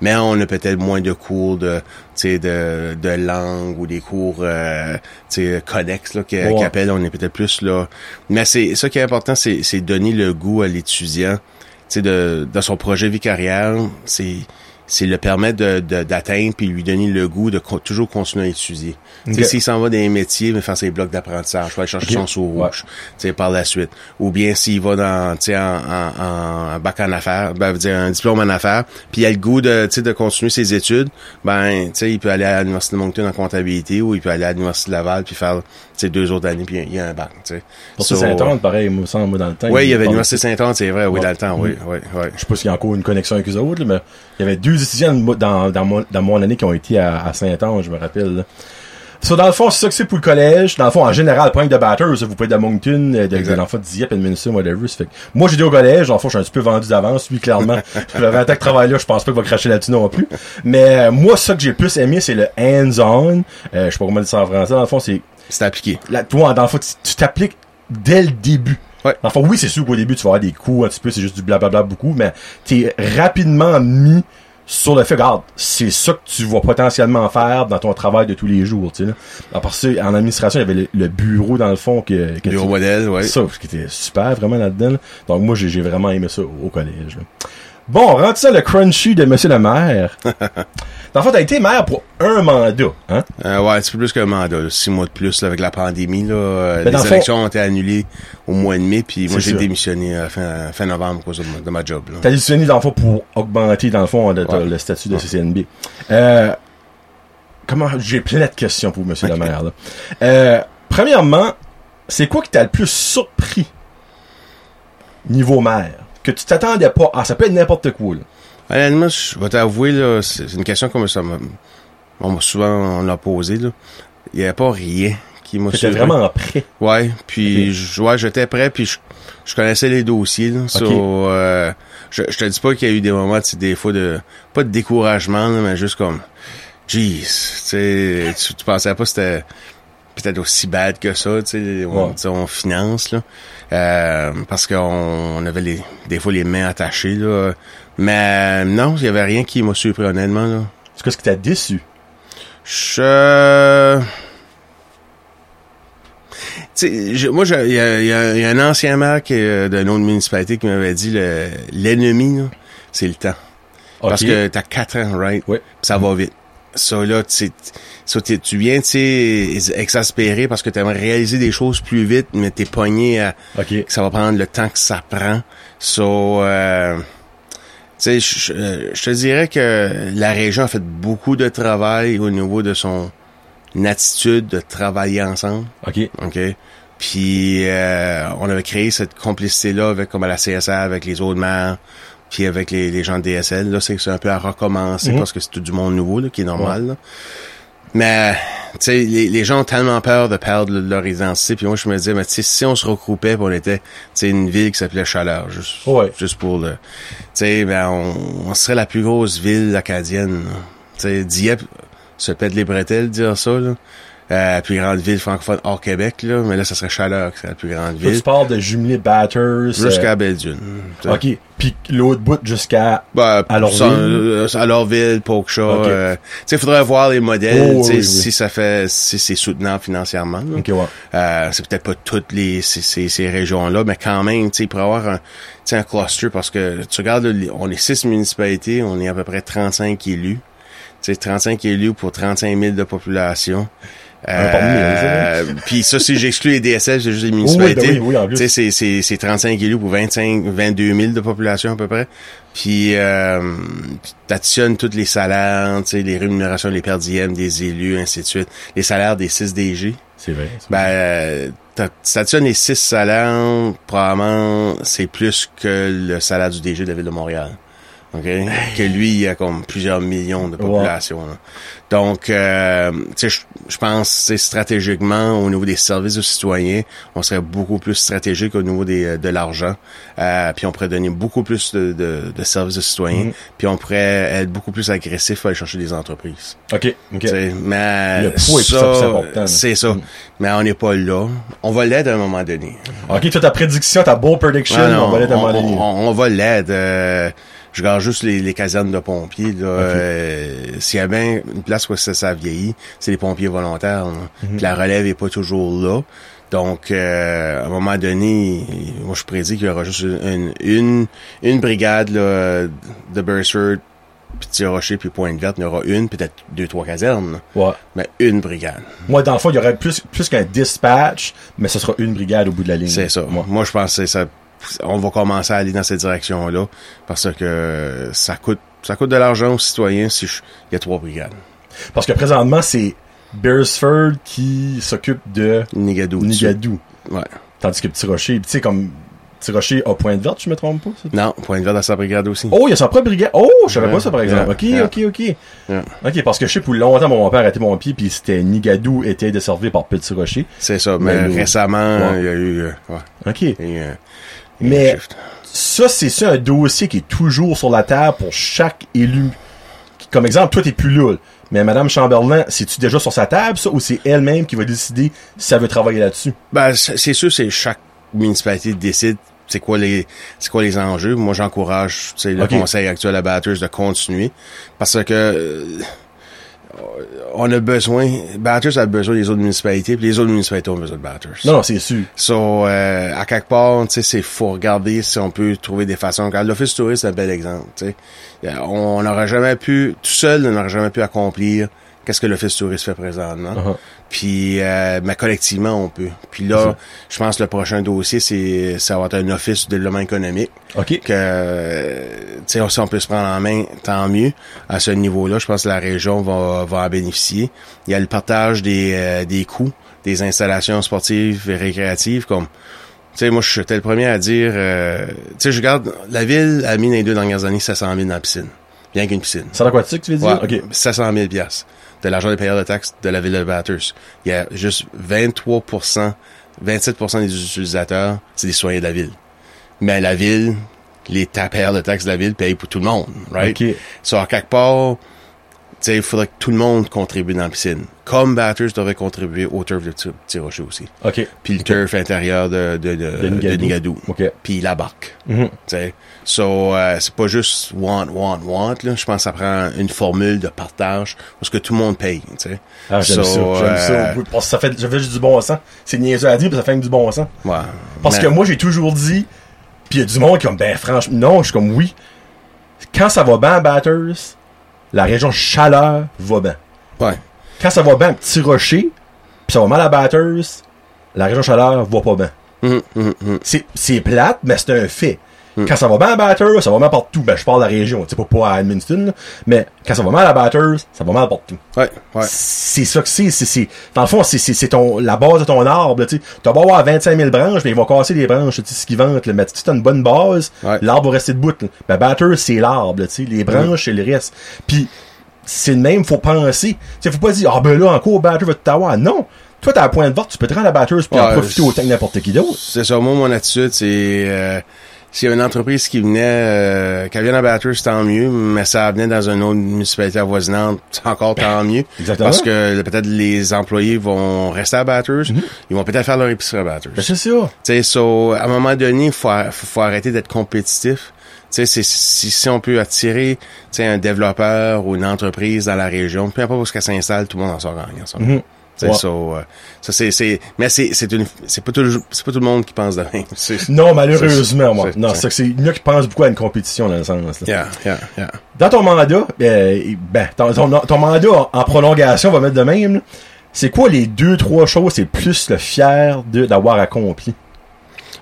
Mais on a peut-être moins de cours de, tu sais, de, de langue ou des cours, euh, tu sais, connexes là qui appellent. On est peut-être plus là. Mais c'est ça qui est important, c'est c'est donner le goût à l'étudiant, tu sais, de, de son projet vie carrière. C'est c'est le permettre de, de- d'atteindre puis lui donner le goût de co- toujours continuer à étudier. Tu sais, Ok. s'il s'en va dans les métiers, mais faire ses blocs d'apprentissage, faut aller chercher son sous rouge, par la suite. Ou bien s'il va dans, tu sais, en, en, en bac en affaires, ben, veut dire un diplôme en affaires, puis il a le goût de, tu sais, de continuer ses études, ben, tu sais, il peut aller à l'université de Moncton en comptabilité ou il peut aller à l'université de Laval puis faire, deux autres années puis il y a un bac, tu sais. Pour So- Saint-Anne, pareil, moi, dans le temps. Oui, il y avait l'université Saint-Anne, c'est vrai, oui, Ouais. dans le temps, oui, Mm. oui, oui. Je sais pas s'il y a encore une connexion avec eux autres, là, mais il y avait deux étudiants dans, dans, mon, dans mon année qui ont été à, à Saint-Anne, je me rappelle. Là. So, dans le fond, c'est ça que c'est pour le collège. Dans le fond, en général, point de batters, vous pouvez être de Moncton, euh, de, de l'enfant de Dieppe, Edmondson, whatever. Ça fait moi, j'ai dit au collège, dans le fond, je suis un petit peu vendu d'avance. Lui, clairement, le 20 ans que travaille là, je pense pas qu'il va cracher là-dessus non plus. Mais euh, moi, ça que j'ai plus aimé, c'est le hands-on. Euh, je sais pas comment dire ça en français. Dans le fond, c'est C'est appliqué. là, toi, dans le fond, tu t'appliques dès le début. Ouais. Fond, oui, c'est sûr qu'au début, tu vas avoir des coups un petit peu, c'est juste du blablabla beaucoup, mais t'es rapidement mis sur le fait, regarde, c'est ça que tu vas potentiellement faire dans ton travail de tous les jours, tu sais, là. À part ça, en administration, il y avait le, le bureau, dans le fond, que, que Bureau modèle, oui. ça, ce qui était super, vraiment, là-dedans, là. Donc, moi, j'ai vraiment aimé ça au, au collège, là. Bon, on rentre ça le crunchy de Monsieur le maire. dans le fond, t'as été maire pour un mandat, hein? Euh, ouais, c'est plus qu'un mandat, là. six mois de plus là, avec la pandémie. Là, euh, dans les fond- élections ont été annulées au mois de mai, puis moi j'ai démissionné à fin, fin novembre à cause de, ma- job. T'as démissionné dans le fond pour augmenter dans le fond le, Ouais. le statut de CCNB. Euh, comment j'ai plein de questions pour Monsieur le maire. Là. Euh, premièrement, c'est quoi qui t'a le plus surpris niveau maire? Que tu t'attendais pas Ah, ça peut être n'importe quoi. Là. Honnêtement, je vais t'avouer, là, c'est une question comme ça m'a on m'a souvent on l'a posé. Là. Il n'y avait pas rien qui m'a surpris. vraiment prêt. Ouais, puis je- ouais, j'étais prêt, puis je, je connaissais les dossiers. Là, So, euh, je, je te dis pas qu'il y a eu des moments, des fois de pas de découragement, là, mais juste comme, jeez, tu sais, tu, tu pensais pas que c'était peut-être aussi bad que ça, tu sais, on, Ouais. finance là, euh, parce qu'on on avait les des fois les mains attachées là, mais non, il y avait rien qui m'a surpris honnêtement là. C'est quoi ce qui t'a déçu Je... Je- moi, il y a, y y un ancien maire euh, d'une autre municipalité qui m'avait dit le- l'ennemi, là, c'est le temps. Parce Ok. que t'as quatre ans, right? Puis ça va vite. Ça, là, tu tu viens, tu sais, exaspéré parce que tu aimerais réaliser des choses plus vite, mais t'es pogné à que ça va prendre le temps que ça prend. So, euh, tu sais, je- euh, je te dirais que la région a fait beaucoup de travail au niveau de son attitude de travailler ensemble. Ok. OK? Puis euh, on avait créé cette complicité-là avec comme à la CSA, avec les autres maires, puis avec les, les gens de DSL. Là, c'est que c'est un peu à recommencer Mhm. parce que c'est tout du monde nouveau, là, qui est normal. là. Mais, tu sais, les, les gens ont tellement peur de perdre le- leur identité. Puis moi, je me disais, mais tu sais, si on se regroupait, puis on était, tu sais, une ville qui s'appelait Chaleur, juste, Ouais. juste pour le, tu sais, ben, on, on serait la plus grosse ville acadienne. Tu sais, Dieppe se pète les bretelles, dire ça, là. Euh, la plus grande ville francophone hors Québec, là. Mais là, ça serait Chaleur serait la plus grande ville. tu parles de jumelé batters. Jusqu'à euh, Belle-Dune. Ok. Puis l'autre bout jusqu'à. Ben, À Lorville. euh, à Lorville, Polkshaw. Ok. euh, tu sais, faudrait voir les modèles, Oh, oui, oui. si ça fait, si c'est soutenable financièrement. là. Ok, ouais. Euh, c'est peut-être pas toutes les ces, ces, ces régions-là, mais quand même, tu sais, il pourrait avoir un, un cluster parce que tu regardes, on est six municipalités, on est à peu près 35 élus. Tu sais, 35 élus pour 35 000 de population. Euh, Puis ça, si j'exclus les DSL, c'est juste les Oui, municipalités. ben oui, oui. Tu sais, c'est, c'est, c'est 35 élus pour 25, 22 000 de population à peu près. Puis, euh, t'additionnes tous les salaires, tu sais, les rémunérations, les per diem des élus, ainsi de suite. Les salaires des 6 DG. C'est vrai. Ben, euh, t'additionnes les 6 salaires, probablement, c'est plus que le salaire du DG de la Ville de Montréal. OK? Que lui, il a comme plusieurs millions de population. Donc, euh, tu je- pense, tu stratégiquement, au niveau des services aux citoyens, on serait beaucoup plus stratégique au niveau des, de l'argent. Euh, puis on pourrait donner beaucoup plus de, de, de services aux citoyens. Mhm. Puis on pourrait être beaucoup plus agressif à aller chercher des entreprises. Ok. Ok. Tu sais, Mais Le poids est plus ça, important. c'est ça. Mm. Mais on n'est pas là. On va l'aider à un moment donné. Ok, toi, ta prédiction, ta bold prediction, Ah non, on va aller on, demander. on- on va l'aide. euh, je garde juste les, les casernes de pompiers. Là, euh, S'il y a bien une place où ça, ça vieillit, c'est les pompiers volontaires. là. Mhm. Puis la relève est pas toujours là. Donc, euh, à un moment donné, moi je prédis qu'il y aura juste une, une, une brigade là, de Bursford puis Petit-Rocher, puis Pointe-Verte, il y aura une, peut-être deux, trois casernes. Ouais. mais une brigade. Moi, dans le fond, il y aurait plus, plus qu'un dispatch, mais ce sera une brigade au bout de la ligne. C'est ça. Ouais. Moi, je pense que c'est ça. On va commencer à aller dans cette direction-là parce que ça coûte ça coûte de l'argent aux citoyens si il y a trois brigades. Parce que présentement, c'est Beresford qui s'occupe de Nigadou. Ouais. Tandis que Petit Rocher, tu sais, comme Petit Rocher a Pointe-Verte, je me trompe pas? Non, Pointe-Verte à sa brigade aussi. Oh, il y a sa propre brigade. Oh, je savais pas ça, par exemple. ok, yeah, ok, ok. Yeah. Ok, parce que je sais, pour longtemps, mon père a été mon pied, puis c'était Nigadou était desservi par Petit Rocher. C'est ça. Mais, récemment, Ouais. il y a eu, euh, ouais, Ok. a euh, a Mais-. Ça, c'est ça un dossier qui est toujours sur la table pour chaque élu. Comme exemple, toi, t'es plus là. Mais Madame Chamberlain, c'est-tu déjà sur sa table, ça, ou c'est elle-même qui va décider si elle veut travailler là-dessus? Ben, c'est sûr, c'est chaque municipalité décide c'est quoi les c'est quoi les enjeux. Moi, j'encourage le conseil actuel à Batters de continuer parce que euh, on a besoin Batters a besoin des autres municipalités, puis les autres municipalités ont besoin de Batters. Non, non, c'est sûr. So, euh, à quelque part, tu sais, c'est faut regarder si on peut trouver des façons. Car l'office touriste, c'est un bel exemple. Tu sais, Euh, on n'aurait jamais pu, tout seul, on n'aurait jamais pu accomplir qu'est-ce que l'office touriste fait présentement. Uh-huh. Puis, euh, mais collectivement, on peut. Puis là, je pense que le prochain dossier, c'est ça va être un office de développement économique. OK. Que, euh, tu sais, si on peut se prendre en main, tant mieux. À ce niveau-là, je pense que la région va, va en bénéficier. Il y a le partage des, euh, des coûts des installations sportives et récréatives, comme tu sais, moi, je suis le premier à dire, euh, tu sais, je regarde, la ville a mis dans les deux dernières années 700 000 dans la piscine. Bien qu'une piscine. C'est aquatique, tu veux dire? Ouais, OK. 700 000 piastres de l'argent des payeurs de taxes de la ville de Batters. Il y a juste 23% 27% des utilisateurs, c'est des citoyens de la ville. Mais la ville, les payeurs de taxes de la ville payent pour tout le monde, right? So, à quelque part, il faudrait que tout le monde contribue dans la piscine. Comme Batters devrait contribuer au turf de Petit Rocher aussi. OK. Puis le turf intérieur de, de, de, De Nigadou. OK. Puis la barque. Tu sais. So, euh, c'est pas juste want, want, want, là. Je pense que ça prend une formule de partage parce que tout le monde paye. Ah, j'aime So, ça, j'aime ça. euh, Oui, Parce que ça fait, ça fait juste du bon sens. C'est niaiseux à dire, mais ça fait du bon sens. Ouais. Parce Mais- que moi, j'ai toujours dit, puis il y a du monde qui est comme, ben franchement, non, je suis comme, oui. Quand ça va bien à Batters, la région chaleur va bien. Ouais. Quand ça va bien à Petit Rocher, puis ça va mal à Batters, la région chaleur va pas bien. C'est, c'est plate, mais c'est un fait. Quand ça va bien à Batters, ça va mal partout. Ben, je parle de la région, tu sais, pas, pas à Edmundston, là. mais quand ça va mal à Batters, ça va mal partout. Ouais, ouais. C'est ça que c'est, c'est, c'est, dans le fond, c'est, c'est, c'est ton, la base de ton arbre, tu. T'as beau avoir 25 000 branches, mais ils vont casser les branches, tu sais, ce qu'ils vendent, là. Mais si t'as une bonne base, Ouais. l'arbre va rester debout, là. Ben, Batters, c'est l'arbre, tu sais. Les branches, c'est le reste. Puis, c'est le même, faut penser. Tu faut pas dire, ah, ben là, encore, Batters va tout avoir. Non. Toi, t'as un point de vente, tu peux te rendre à Batters pour en Ouais, profiter c'est- autant que n'importe qui d'autre. C'est ça, moi, mon attitude, c'est... Euh, s'il y a une entreprise qui venait, euh, qui vient à Batters, tant mieux, mais ça venait dans une autre municipalité avoisinante, c'est encore tant mieux. Exactement. Parce que peut-être les employés vont rester à Batters, ils vont peut-être faire leur épicerie à Batters. Ben, c'est ça. Tu sais, so, à un moment donné, il faut, faut, arrêter d'être compétitif. Tu sais, c'est- si, si on peut attirer, un développeur ou une entreprise dans la région, peu importe où qu'elle s'installe, tout le monde en sort gagnant. Mhm. Ouais. so, euh, ça, c'est, c'est, mais c'est, c'est une, c'est pas toujours, c'est pas tout le monde qui pense de même. Non, malheureusement, moi. Non, c'est- c'est que c'est, il y en a qui pensent beaucoup à une compétition, dans le sens, là. Yeah, yeah, yeah. Dans ton mandat, euh, ben, ton, ton, ton mandat en, en prolongation, on va mettre de même, c'est quoi les deux, trois choses que c'est plus le fier de, d'avoir accompli?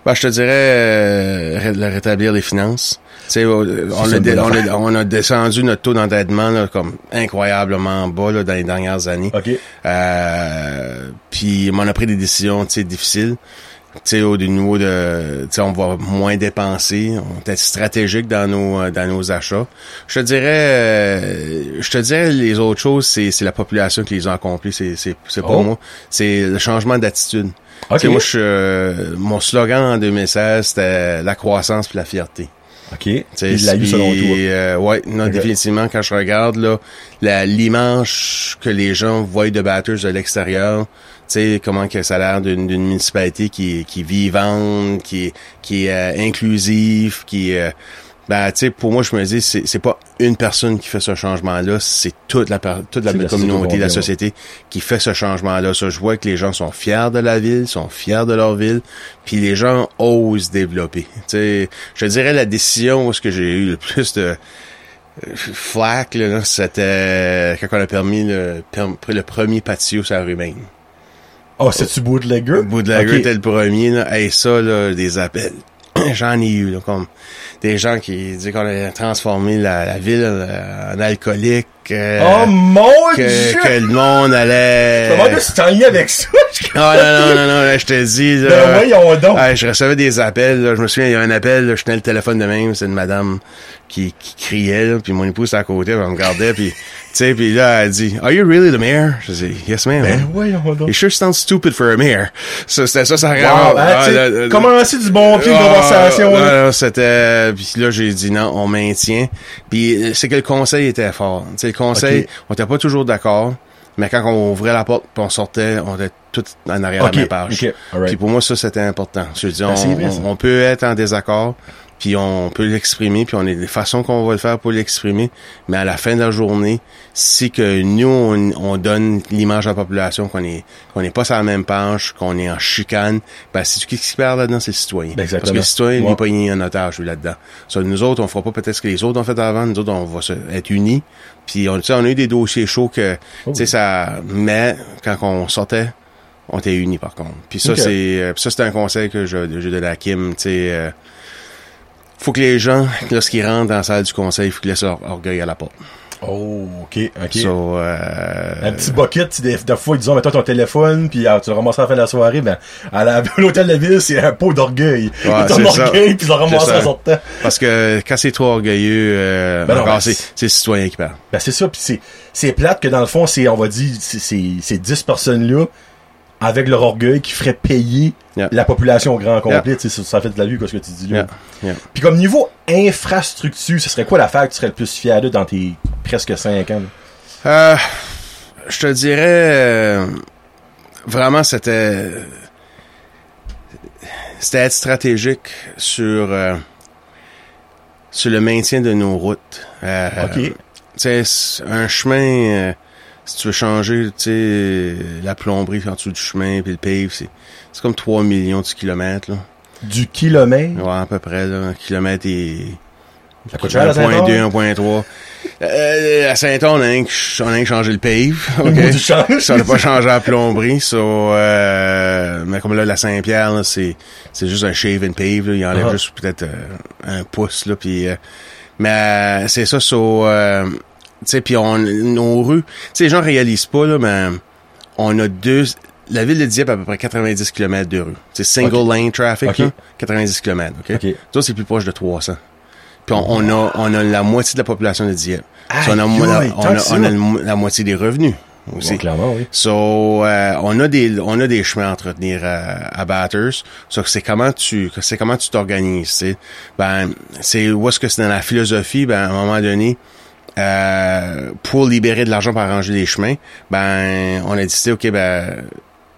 Ben, je te dirais euh, le rétablir les finances. Tu sais, euh, on, a on, a, on a descendu notre taux d'endettement comme incroyablement bas là, dans les dernières années. OK. Euh, puis on a pris des décisions, difficiles. Tu sais, au niveau de, on va moins dépenser, on est stratégique dans nos euh, dans nos achats. Je te dirais, euh, je te dirais les autres choses, c'est la population qui les a accomplis, c'est c'est c'est pas Oh. moi, c'est le changement d'attitude. OK. Tu sais, moi, je, euh, mon slogan en 2016, c'était la croissance puis la fierté. OK. Il l'a eu selon toi. euh, ouais, non, définitivement, quand je regarde là, la- l'image que les gens voient de Batters de l'extérieur, tu sais, comment que ça a l'air d'une d'une municipalité qui, est- qui est vivante, qui est, qui est euh, inclusive, qui est... euh, ben, tu sais, pour moi, je me dis, c'est c'est pas une personne qui fait ce changement-là, c'est toute la, toute la communauté, la société qui fait ce changement-là. Ça, je vois que les gens sont fiers de la ville, sont fiers de leur ville, puis les gens osent développer. Tu sais, je dirais la décision où est-ce que j'ai eu le plus de Flack, là, là, c'était quand on a permis le, le premier patio sur la rue Maine. Oh, c'est-tu bootlegger? Bootlegger Ok. était le premier, là. Hey, ça, là, des appels. J'en ai eu, là, comme des gens qui disaient qu'on allait transformer la, la ville euh, en alcoolique. euh, Oh mon dieu! que, que le monde allait... Comment tu t'en lié avec ça? Ah non, non, non, non, là, je te dis, là. Ben voyons donc. Ah, je recevais des appels, là. je me souviens, il y a un appel, là, je tenais le téléphone de même, c'est une madame qui, qui criait, là, puis mon épouse était à côté, elle me regardait, puis, sais, puis là, elle dit, Are you really the mayor? Je dis, Yes, ma'am. Ben voyons donc. You sure sounds stupid for a mayor. Ça, c'était ça, ça Wow, hein, ah, là, commencer du bon pied de ah, conversation. là? c'était... Puis là, j'ai dit non, on maintient. Puis euh, c'est que le conseil était fort. Tu sais, le conseil, on était pas toujours d'accord, mais quand on ouvrait la porte puis on sortait, on était tout en arrière de Ok, la même page. ok, alright. Puis pour moi, ça, c'était important. Je dis, Ben, on- on peut être en désaccord, puis on peut l'exprimer, puis on a des façons qu'on va le faire pour l'exprimer, mais à la fin de la journée, si que nous, on, on donne l'image à la population qu'on est qu'on n'est pas sur la même page, qu'on est en chicane, ben c'est qui qui perd là-dedans, c'est le citoyen. Ben, exactement. Parce que le citoyen, lui, Ouais. est pas en otage, lui, là-dedans. Ça, nous autres, on fera pas peut-être ce que les autres ont fait avant, nous autres, on va se, être unis, puis on, tu sais, on a eu des dossiers chauds que, Oh tu sais, ça, mais quand on sortait, on était unis par contre. Puis ça, c'est euh, ça, c'était un conseil que je, je donnais à Kim. Tu sais, euh, faut que les gens, lorsqu'ils rentrent dans la salle du conseil, il faut qu'ils laissent leur orgueil à la porte. Oh, ok, ok. So, euh, Un petit bucket, des, des fois, disons, mets-toi ton téléphone, puis ah, tu le ramasses à la fin de la soirée, ben, à la- à l'hôtel de ville, c'est un pot d'orgueil. Ouais, ton orgueil, puis le ramasses ça. en sortant. Parce que quand c'est trop orgueilleux, euh, Ben encore, ben, c'est, le citoyen qui parle. Ben, c'est ça, puis c'est, plate que dans le fond, c'est, on va dire, c'est, c'est, ces 10 personnes-là, avec leur orgueil, qui feraient payer Yeah. la population au grand complet, sais, ça, ça fait de la vue, quoi, ce que tu dis là. Yeah, yeah. Puis comme niveau infrastructure, ce serait quoi l'affaire que tu serais le plus fier de dans tes presque 5 ans? Euh, je te dirais, euh, vraiment, c'était, c'était être stratégique sur, euh, sur le maintien de nos routes. Euh, Ok. Tu sais, c'est un chemin, euh, si tu veux changer, tu sais, la plomberie en dessous du chemin, puis le pave, c'est, c'est comme 3 millions de kilomètres, là. Du kilomètre? Ouais, à peu près, là. Un kilomètre et... Ça coûte cher, à 1.2, Saint-Paul? 1.3. Euh, à Saint-On, on a rien que changé le pave, OK? Ça n'a pas changé la plomberie, so, euh, mais comme là, la Saint-Pierre, là, c'est, c'est juste un shave and pave, là. Il enlève Ah. juste peut-être euh, un pouce, là, puis euh, mais euh, c'est ça, so, euh, sais, puis on, nos rues, tu sais, les gens réalisent pas, là, mais on a deux, la ville de Dieppe a à peu près 90 km de rue. C'est single lane traffic, Ok. là, 90 km, OK? Ok. Ça, c'est plus proche de 300. Puis on, on a, on a la moitié de la population de Dieppe. So, on a, on a, on la moitié des revenus aussi. Bon, clairement, oui. So, euh, on a des, on a des chemins à entretenir à, à Batters. So, c'est comment tu, c'est comment tu t'organises. Ben, c'est où est-ce que c'est dans la philosophie, ben, à un moment donné, euh, pour libérer de l'argent pour arranger les chemins, ben, on a décidé, OK, ben,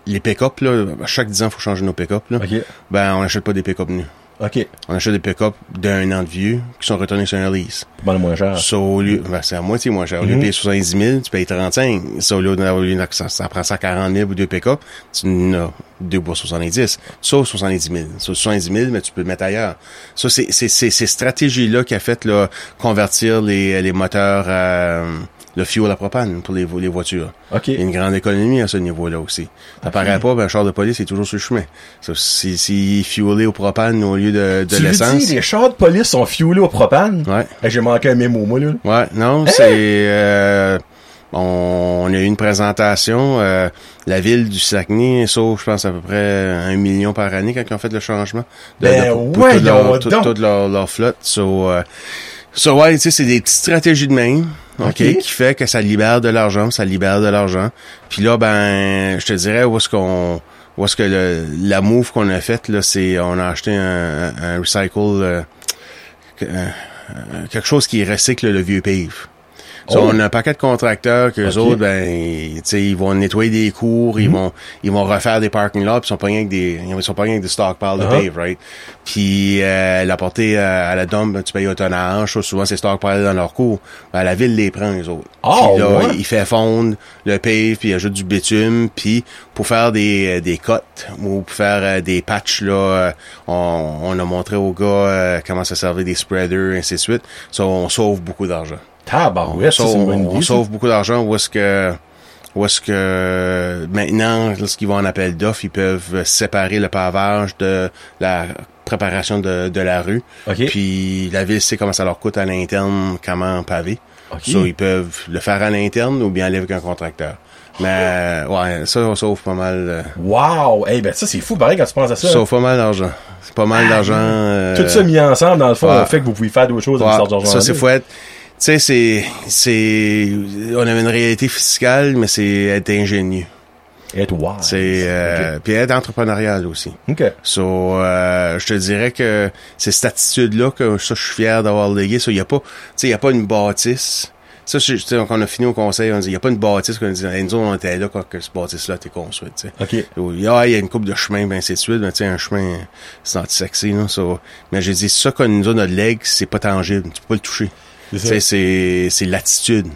les pick-up, là, chaque 10 ans, il faut changer nos pick-up, là. Ok. Ben, on n'achète pas des pick-up nus. Ok. On achète des pick-up d'un an de vieux qui sont retournés sur un lease. Pas mal moins cher. So, au lieu, ben, c'est à moitié moins cher. Au lieu de Mhm. payer 70 000, tu payes 35. So, au lieu au lieu ça, ça prend ça 40 000 ou deux pick-up, tu en as deux pour 70. Ça, 70 000. So, 70 000, mais tu peux le mettre ailleurs. Ça, c'est, c'est, c'est ces stratégies-là qui a fait, là, convertir les, les moteurs à, le fuel à propane pour les, vo- les voitures. Ok. Il y a une grande économie à ce niveau-là aussi. Ça paraît pas, ben, un char de police est toujours sur le chemin. Si, si fuelé au propane au lieu de, de l'essence. dis, les chars de police sont fuelés au propane? Ouais. Eh, J'ai manqué un mémo, moi, là. Ouais, non, c'est euh, on, on a eu une présentation. euh, la ville du Saguenay sauve, je pense, à peu près un million par année quand ils ont fait le changement. De, Ben, de- pour- pour voyons toute leur, toute leur, leur flotte. So, euh, so, ouais, tu sais, c'est des petites stratégies de même. OK, Ok. qui fait que ça libère de l'argent, ça libère de l'argent. Puis là, ben, je te dirais où est-ce qu'on où est-ce que le, la move qu'on a faite, là, c'est on a acheté un, un recycle euh, euh, euh, quelque chose qui recycle le vieux pave. So, Oh. on a un paquet de contracteurs que Ok. autres, ben, ils, tu sais, ils vont nettoyer des cours, Mhm. ils vont, ils vont refaire des parking lots, puis ils sont pas rien avec des, ils sont pas rien avec des stockpiles de Uh-huh. pave, right? Puis, euh, l'apporter euh, à la dump, ben, tu payes au tonnage, so, souvent c'est stockpiles dans leur cours. Ben, la ville les prend, les autres. Ah, Puis là, ouais? il fait fondre le pave, puis il ajoute du bitume, puis pour faire des, euh, des cotes ou pour faire euh, des patchs, là, euh, on, on a montré aux gars euh, comment se servir des spreaders, ainsi de suite. Ça, on sauve beaucoup d'argent. Tabarouette, ça, on, c'est une sauve, bonne on idée. ça. sauve beaucoup d'argent où est-ce que où est-ce que maintenant, lorsqu'ils vont en appel d'offres, ils peuvent séparer le pavage de la préparation de, de la rue. Puis la ville sait comment ça leur coûte à l'interne, comment paver. OK. So, ils peuvent le faire à l'interne ou bien aller avec un contracteur. Mais ouais, ça, on sauve pas mal. euh, Wow! Eh ben, ça, c'est fou, pareil, quand tu penses à ça. sauve pas mal d'argent. C'est pas mal d'argent. euh, Tout ça mis ensemble, dans le fond, ouais. fait que vous pouvez faire d'autres choses Ouais, avec ça, c'est faut être. Tu sais, c'est, c'est, on avait une réalité fiscale, mais c'est être ingénieux. Être wow. C'est, euh, puis être entrepreneurial aussi. OK. So, euh, je te dirais que c'est cette attitude-là que ça, je suis fier d'avoir légué. Ça, il y a pas, tu sais, il a pas une bâtisse. Ça, quand on a fini au conseil, on dit, il y a pas une bâtisse qu'on dit, nous, autres, on était là quand que ce bâtisse-là a été construite, tu sais. OK. Il y a, il y a une coupe de chemin, ben, c'est de suite, ben, tu sais, un chemin, c'est anti-sexy, là, ça. Mais j'ai dit, ça, qu'on nous a notre leg, c'est pas tangible. Tu peux pas le toucher. C'est l'attitude.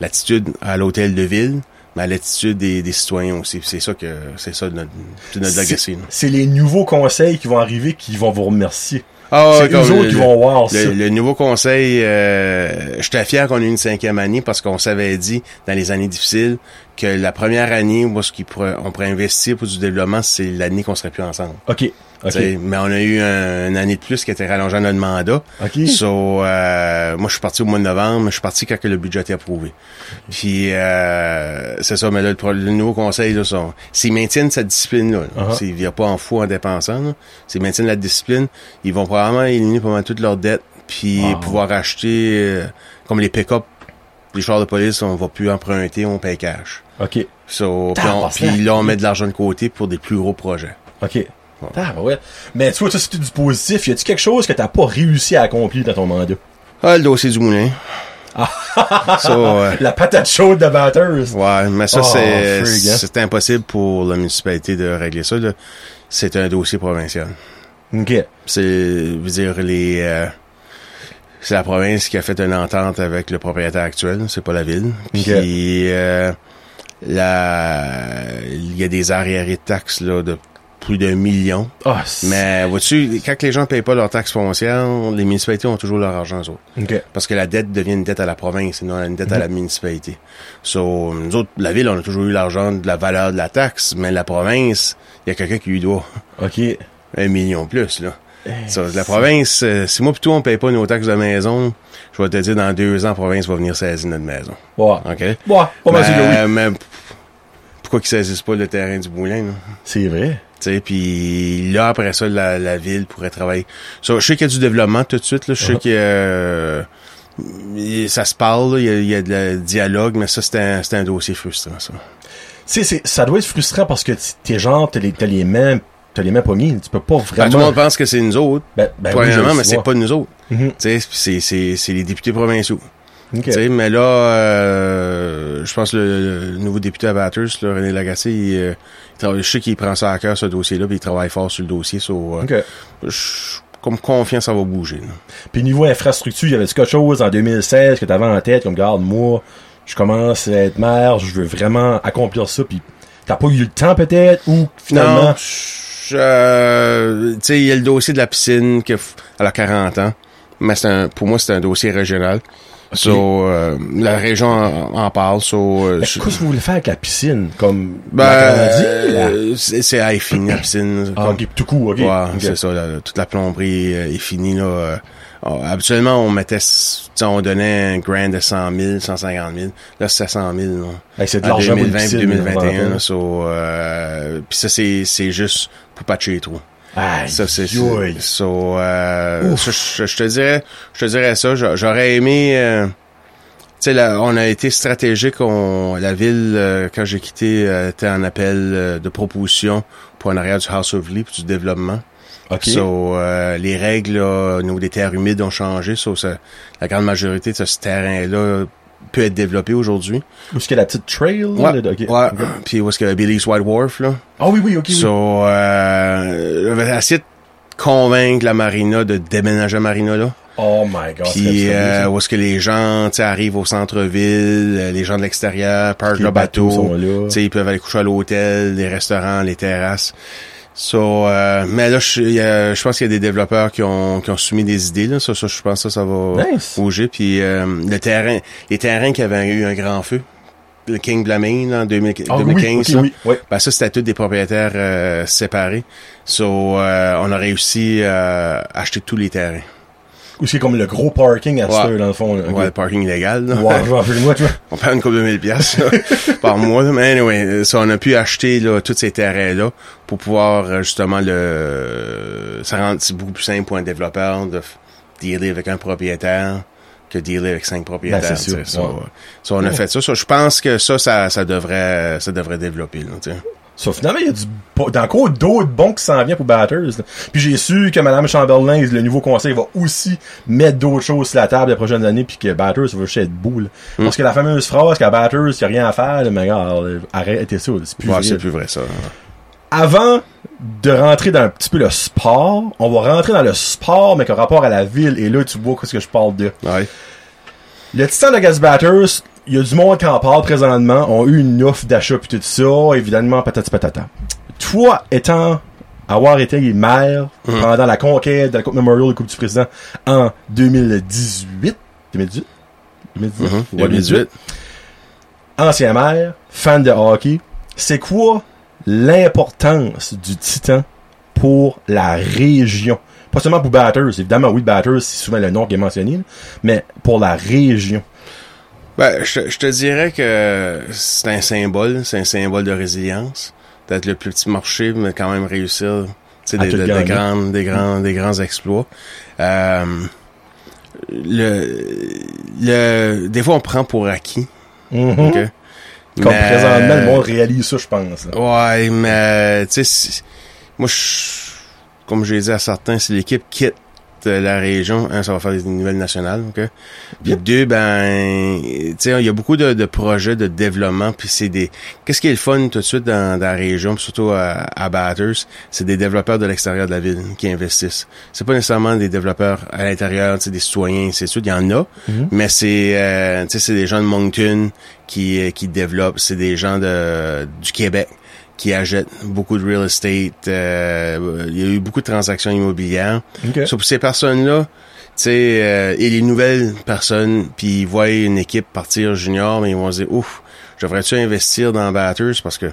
L'attitude à l'hôtel de ville, mais l'attitude des, des citoyens aussi. C'est ça que, c'est ça notre, notre legacy. C'est les nouveaux conseils qui vont arriver qui vont vous remercier. Ah, c'est eux autres le- qui vont voir. Le, le nouveau conseil, euh, j'étais fier qu'on ait eu une cinquième année parce qu'on s'avait dit dans les années difficiles que la première année où ce pourrait- on pourrait investir pour du développement, c'est l'année qu'on serait plus ensemble. OK. OK. T'sais, Mais on a eu un- une année de plus qui était rallongée à notre mandat. OK. So, euh, moi, je suis parti au mois de novembre. Je suis parti quand le budget était approuvé. Puis, euh, c'est ça. Mais là, le, nouveau conseil, là, s'ils maintiennent cette discipline-là, là, Uh-huh. s'ils ne pas en fou en dépensant, s'ils maintiennent la discipline, ils vont probablement éliminer pas mal toutes leurs dettes, puis Wow. pouvoir acheter, euh, comme les pick-up, les chars de police, on va plus emprunter, on paye cash. OK. So, puis, on- Tabarnak. puis là, on met de l'argent de côté pour des plus gros projets. OK. Ah, ouais. Mais tu vois, ça, c'était du positif. Y a-tu quelque chose que t'as pas réussi à accomplir dans ton mandat? Ah, le dossier du moulin. Euh, La patate chaude de batteuse. Ouais, mais ça, Oh, c'est, hein. c'est impossible pour la municipalité de régler ça, là. C'est un dossier provincial. OK. C'est, je veux dire, les, euh, c'est la province qui a fait une entente avec le propriétaire actuel, c'est pas la ville. Puis, euh, la, il y a des arriérés de taxes, là, de plus d'un million. Ah, c'est- Mais, vois-tu, quand les gens payent pas leurs taxes foncières, les municipalités ont toujours leur argent, autres. Parce que la dette devient une dette à la province et non une dette à la municipalité. So, nous autres, la ville, on a toujours eu l'argent de la valeur de la taxe, mais la province, il y a quelqu'un qui lui doit OK. un million plus, là. So, la province, euh, si moi plutôt on paye pas nos taxes de maison, je vais te dire, dans deux ans, la province va venir saisir notre maison. Ouais. OK? Ouais, pas oui. mais, pourquoi qu'ils saisissent pas le terrain du moulin? C'est vrai. Tu sais, puis là, après ça, la, la ville pourrait travailler. Je sais qu'il y a du développement tout de suite. Là. Je sais Uh-huh. qu'il y a... euh, il- ça se parle, il y a, y de la dialogue, mais ça, c'est un, dossier frustrant, ça. Tu sais, c'est- ça doit être frustrant parce que t'es genre, t'as les, les mains, t'as les mains poignées. Tu peux pas Ben, tout le vraiment. monde pense que c'est nous autres, Ben, ben premièrement, mais c'est pas nous autres. Mhm. Tu sais, c'est, c'est, c'est les députés provinciaux. Tu sais, mais là, euh, je pense que le, le nouveau député à Bathurst, là, René Lagacé, il, euh, il travaille- je sais qu'il prend ça à cœur, ce dossier-là, puis il travaille fort sur le dossier. Euh, je suis comme confiant, ça va bouger. là. Puis niveau infrastructure, y avait-tu quelque chose en 2016 que t'avais en tête, comme, regarde, moi, je commence à être maire, je veux vraiment accomplir ça, puis t'as pas eu le temps peut-être, ou finalement... Non, euh, tu sais, il y a le dossier de la piscine que elle a 40 ans, mais c'est un, pour moi c'est un dossier régional. So, euh, la région en, en parle. So, euh, qu'est-ce que vous voulez faire avec la piscine? Comme ben, euh, c'est à fini la piscine. Ah, comme- tout court, ok. Ouais, c'est ça. toute la plomberie euh, est finie là. Euh, habituellement, on mettait, on donnait un grand de 100 000, 150 000. Là, c'est 100 000. là. Hey, c'est de En l'argent pour une 2020 piscine, puis 2021. là, so, euh, puis ça, c'est c'est juste pour patcher les trous. Aïe, Ça, c'est so, euh, ça, je, te dirais, je te dirais ça. j'a- J'aurais aimé. euh, tu sais, on a été stratégique. On, la ville, euh, quand j'ai quitté, euh, était en appel euh, de proposition pour en arrière du House of Lee, du développement. Ok. So, euh, les règles là, au niveau des terres humides ont changé. So, ça- la grande majorité de ce terrain-là peut être développé aujourd'hui. Où est-ce qu'il y a la petite trail? là, Ouais, le- ouais. Puis où est-ce que Billy's White Wharf, là? Ah oui, oui, ok. oui. So, euh, on va essayer de convaincre la marina de déménager à marina, là. Oh my god. Puis euh, où est-ce que les gens, arrivent au centre-ville, euh, les gens de l'extérieur, leur bateaux bateau, ils peuvent aller coucher à l'hôtel, les restaurants, les terrasses. So, euh, mais là, je, il y a- je pense qu'il y a des développeurs qui ont, qui ont soumis des idées, là. Ça, ça, je pense que ça, ça va Nice. bouger. Puis euh, le terrain, les terrains qui avaient eu un grand feu, le King Blamine, là, en 2000 Ah oui, 2015, ok, là, oui, ouais. ben ça, c'était tous des propriétaires euh, séparés. So, euh, on a réussi euh, à acheter tous les terrains. Où c'est comme le gros parking à Ouais. cette heure, dans le fond. là. Ouais, le parking illégal. là. Ouais, vois, tu vois. On perd une couple de mille piastres par mois. là. Mais anyway, ça, on a pu acheter là, tous ces terrains-là pour pouvoir euh, justement le... Ça rend beaucoup plus simple pour un développeur de dealer avec un propriétaire que dealer avec cinq propriétaires. Ben, c'est sûr. Ça, ouais. ça, on a Ouais. fait ça. Ça, Je pense que ça, ça, ça devrait ça devrait développer. Là, Sauf finalement, il y a du, encore d'autres bons qui s'en viennent pour Batters. là. Puis j'ai su que Mme Chamberlain, le nouveau conseil, va aussi mettre d'autres choses sur la table les prochaines années, puis que Batters va juste être boule. Hmm. Parce que la fameuse phrase qu'à Batters, il n'y a rien à faire, là, mais regarde, arrêtez ça, c'est plus Ouais, vrai. c'est plus vrai ça. Avant de rentrer dans un petit peu le sport, on va rentrer dans le sport, mais qu'en rapport à la ville, et là, tu vois qu'est-ce que je parle de. Ouais. Le Titan de Gas Batters, il y a du monde qui en parle présentement, ont eu une offre d'achat puis tout ça, évidemment, patati patata. Toi, étant, avoir été maire Mhm. pendant la conquête de la Coupe Memorial de Coupe du Président en 2018, 2018? 2018? Mhm. Ouais, 2018. Ancien maire, fan de hockey, c'est quoi l'importance du Titan pour la région? Pas seulement pour Batters, évidemment, oui, Batters, c'est souvent le nom qui est mentionné, mais pour la région. Ben, je, te- je te dirais que c'est un symbole, c'est un symbole de résilience. D'être le plus petit marché, mais quand même réussir des, tout des, grandes, des grands, des grands exploits. Euh, le, le, des fois, on prend pour acquis. Mhm. ok? Comme Mais- présentement, le monde réalise ça, je pense. Ouais, mais tu sais, si- moi, je- comme j'ai dit à certains, si l'équipe quitte euh, la région, un, ça va faire des nouvelles nationales, ok? Puis Yep. deux, ben, tu sais, il y a beaucoup de, de projets de développement, puis c'est des. Qu'est-ce qui est le fun tout de suite dans, dans la région, surtout à, à Batters, c'est des développeurs de l'extérieur de la ville qui investissent. C'est pas nécessairement des développeurs à l'intérieur, tu sais, des citoyens, c'est sûr, il y en a, Mhm. mais c'est, euh, tu sais, c'est des gens de Moncton qui euh, qui développent, c'est des gens de du Québec qui achètent beaucoup de real estate. euh, il y a eu beaucoup de transactions immobilières. Ok. So, pour ces personnes-là, tu sais, euh, et les nouvelles personnes, puis ils voient une équipe partir junior, mais ils vont se dire, ouf, devrais-tu investir dans Batters parce que,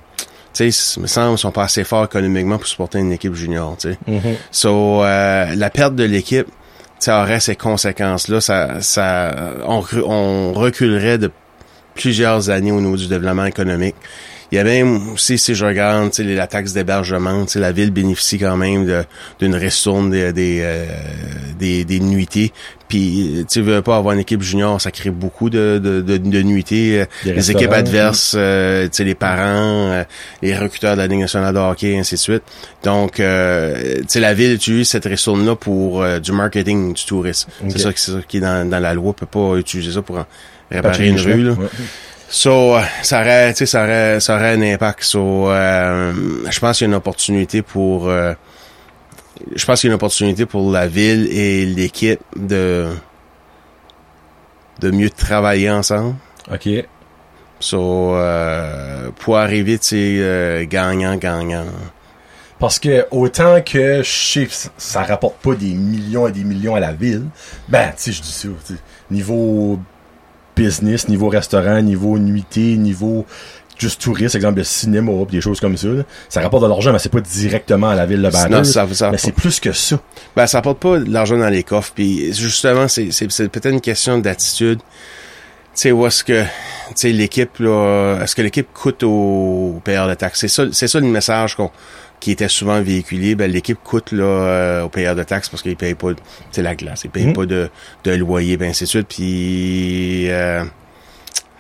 tu sais, me semble qu'ils sont pas assez forts économiquement pour supporter une équipe junior, tu sais. Mhm. So, euh, la perte de l'équipe, ça aurait ces conséquences-là. Ça, ça, on, on reculerait de plusieurs années au niveau du développement économique. Il y a même aussi, si je regarde, tu sais, la taxe d'hébergement, tu sais, la ville bénéficie quand même de- d'une ristourne des, des, euh, des, des nuitées. Puis, tu veux pas avoir une équipe junior, ça crée beaucoup de, de, de, de nuitées. euh, les équipes adverses, euh, tu sais, les parents, euh, les recruteurs de la Ligue nationale de hockey, ainsi de suite. Donc, euh, tu sais, la ville utilise cette ristourne-là pour euh, du marketing du tourisme. Ok. C'est ça, ça qui est dans, dans la loi. On peut pas utiliser ça pour en réparer une rue. Là. chemins. Ouais. So, ça aurait, tu sais, ça aurait, ça aurait un impact. So, euh, je pense qu'il y a une opportunité pour, euh, je pense qu'il y a une opportunité pour la ville et l'équipe de, de mieux travailler ensemble. OK. So, euh, pour arriver, tu sais, gagnant, gagnant. Parce que autant que que ça- rapporte pas des millions et des millions à la ville, ben, tu sais, je dis ça, niveau business, niveau restaurant, niveau nuitée, niveau juste touriste, exemple de cinéma, des choses comme ça, là, ça rapporte de l'argent, mais c'est pas directement à la ville de ça, mais c'est plus que ça. Ben, ça apporte pas de l'argent dans les coffres. Puis justement, c'est, c'est, c'est peut-être une question d'attitude. Tu sais, où est-ce que, l'équipe, là, est-ce que l'équipe coûte au, payeur de taxes? C'est ça, c'est ça le message qu'on, qui était souvent véhiculé. Ben, l'équipe coûte, là, euh, au payeur de taxes parce qu'ils payent pas, sais, la glace. Ils payent Mhm. pas de, de loyer, ben, ainsi de suite. Puis, euh, tu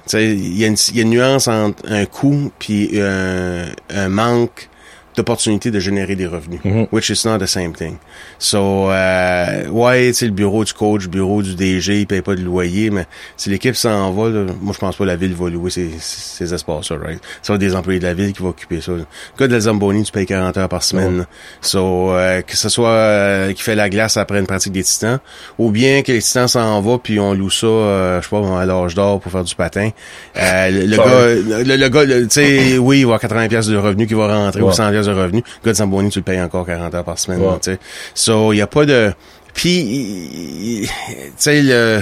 sais, il y, a une- il y a une nuance entre un coût puis un, un manque d'opportunité de générer des revenus, Mhm. which is not the same thing. So, euh, ouais, tu sais, le bureau du coach, le bureau du DG, il paye pas de loyer, mais si l'équipe s'en va, là, moi, je pense pas que la ville va louer ces, ces espaces-là, right? Ça va être des employés de la ville qui vont occuper ça. Le gars de la Zamboni, tu payes 40 heures par semaine. là. So, euh, que ce soit euh, qui fait la glace après une pratique des titans, ou bien que les titans s'en vont puis on loue ça, euh, je sais pas, à l'âge d'or pour faire du patin. Euh, le, le gars, le, le gars, tu sais, oui, il va avoir 80 pièces de revenus qui va rentrer Ouais. ou 100 pièces de revenus. Le gars de Zamboni, tu le payes encore 40 heures par semaine, Ouais. tu sais. So, il y a pas de... Puis, tu sais, le...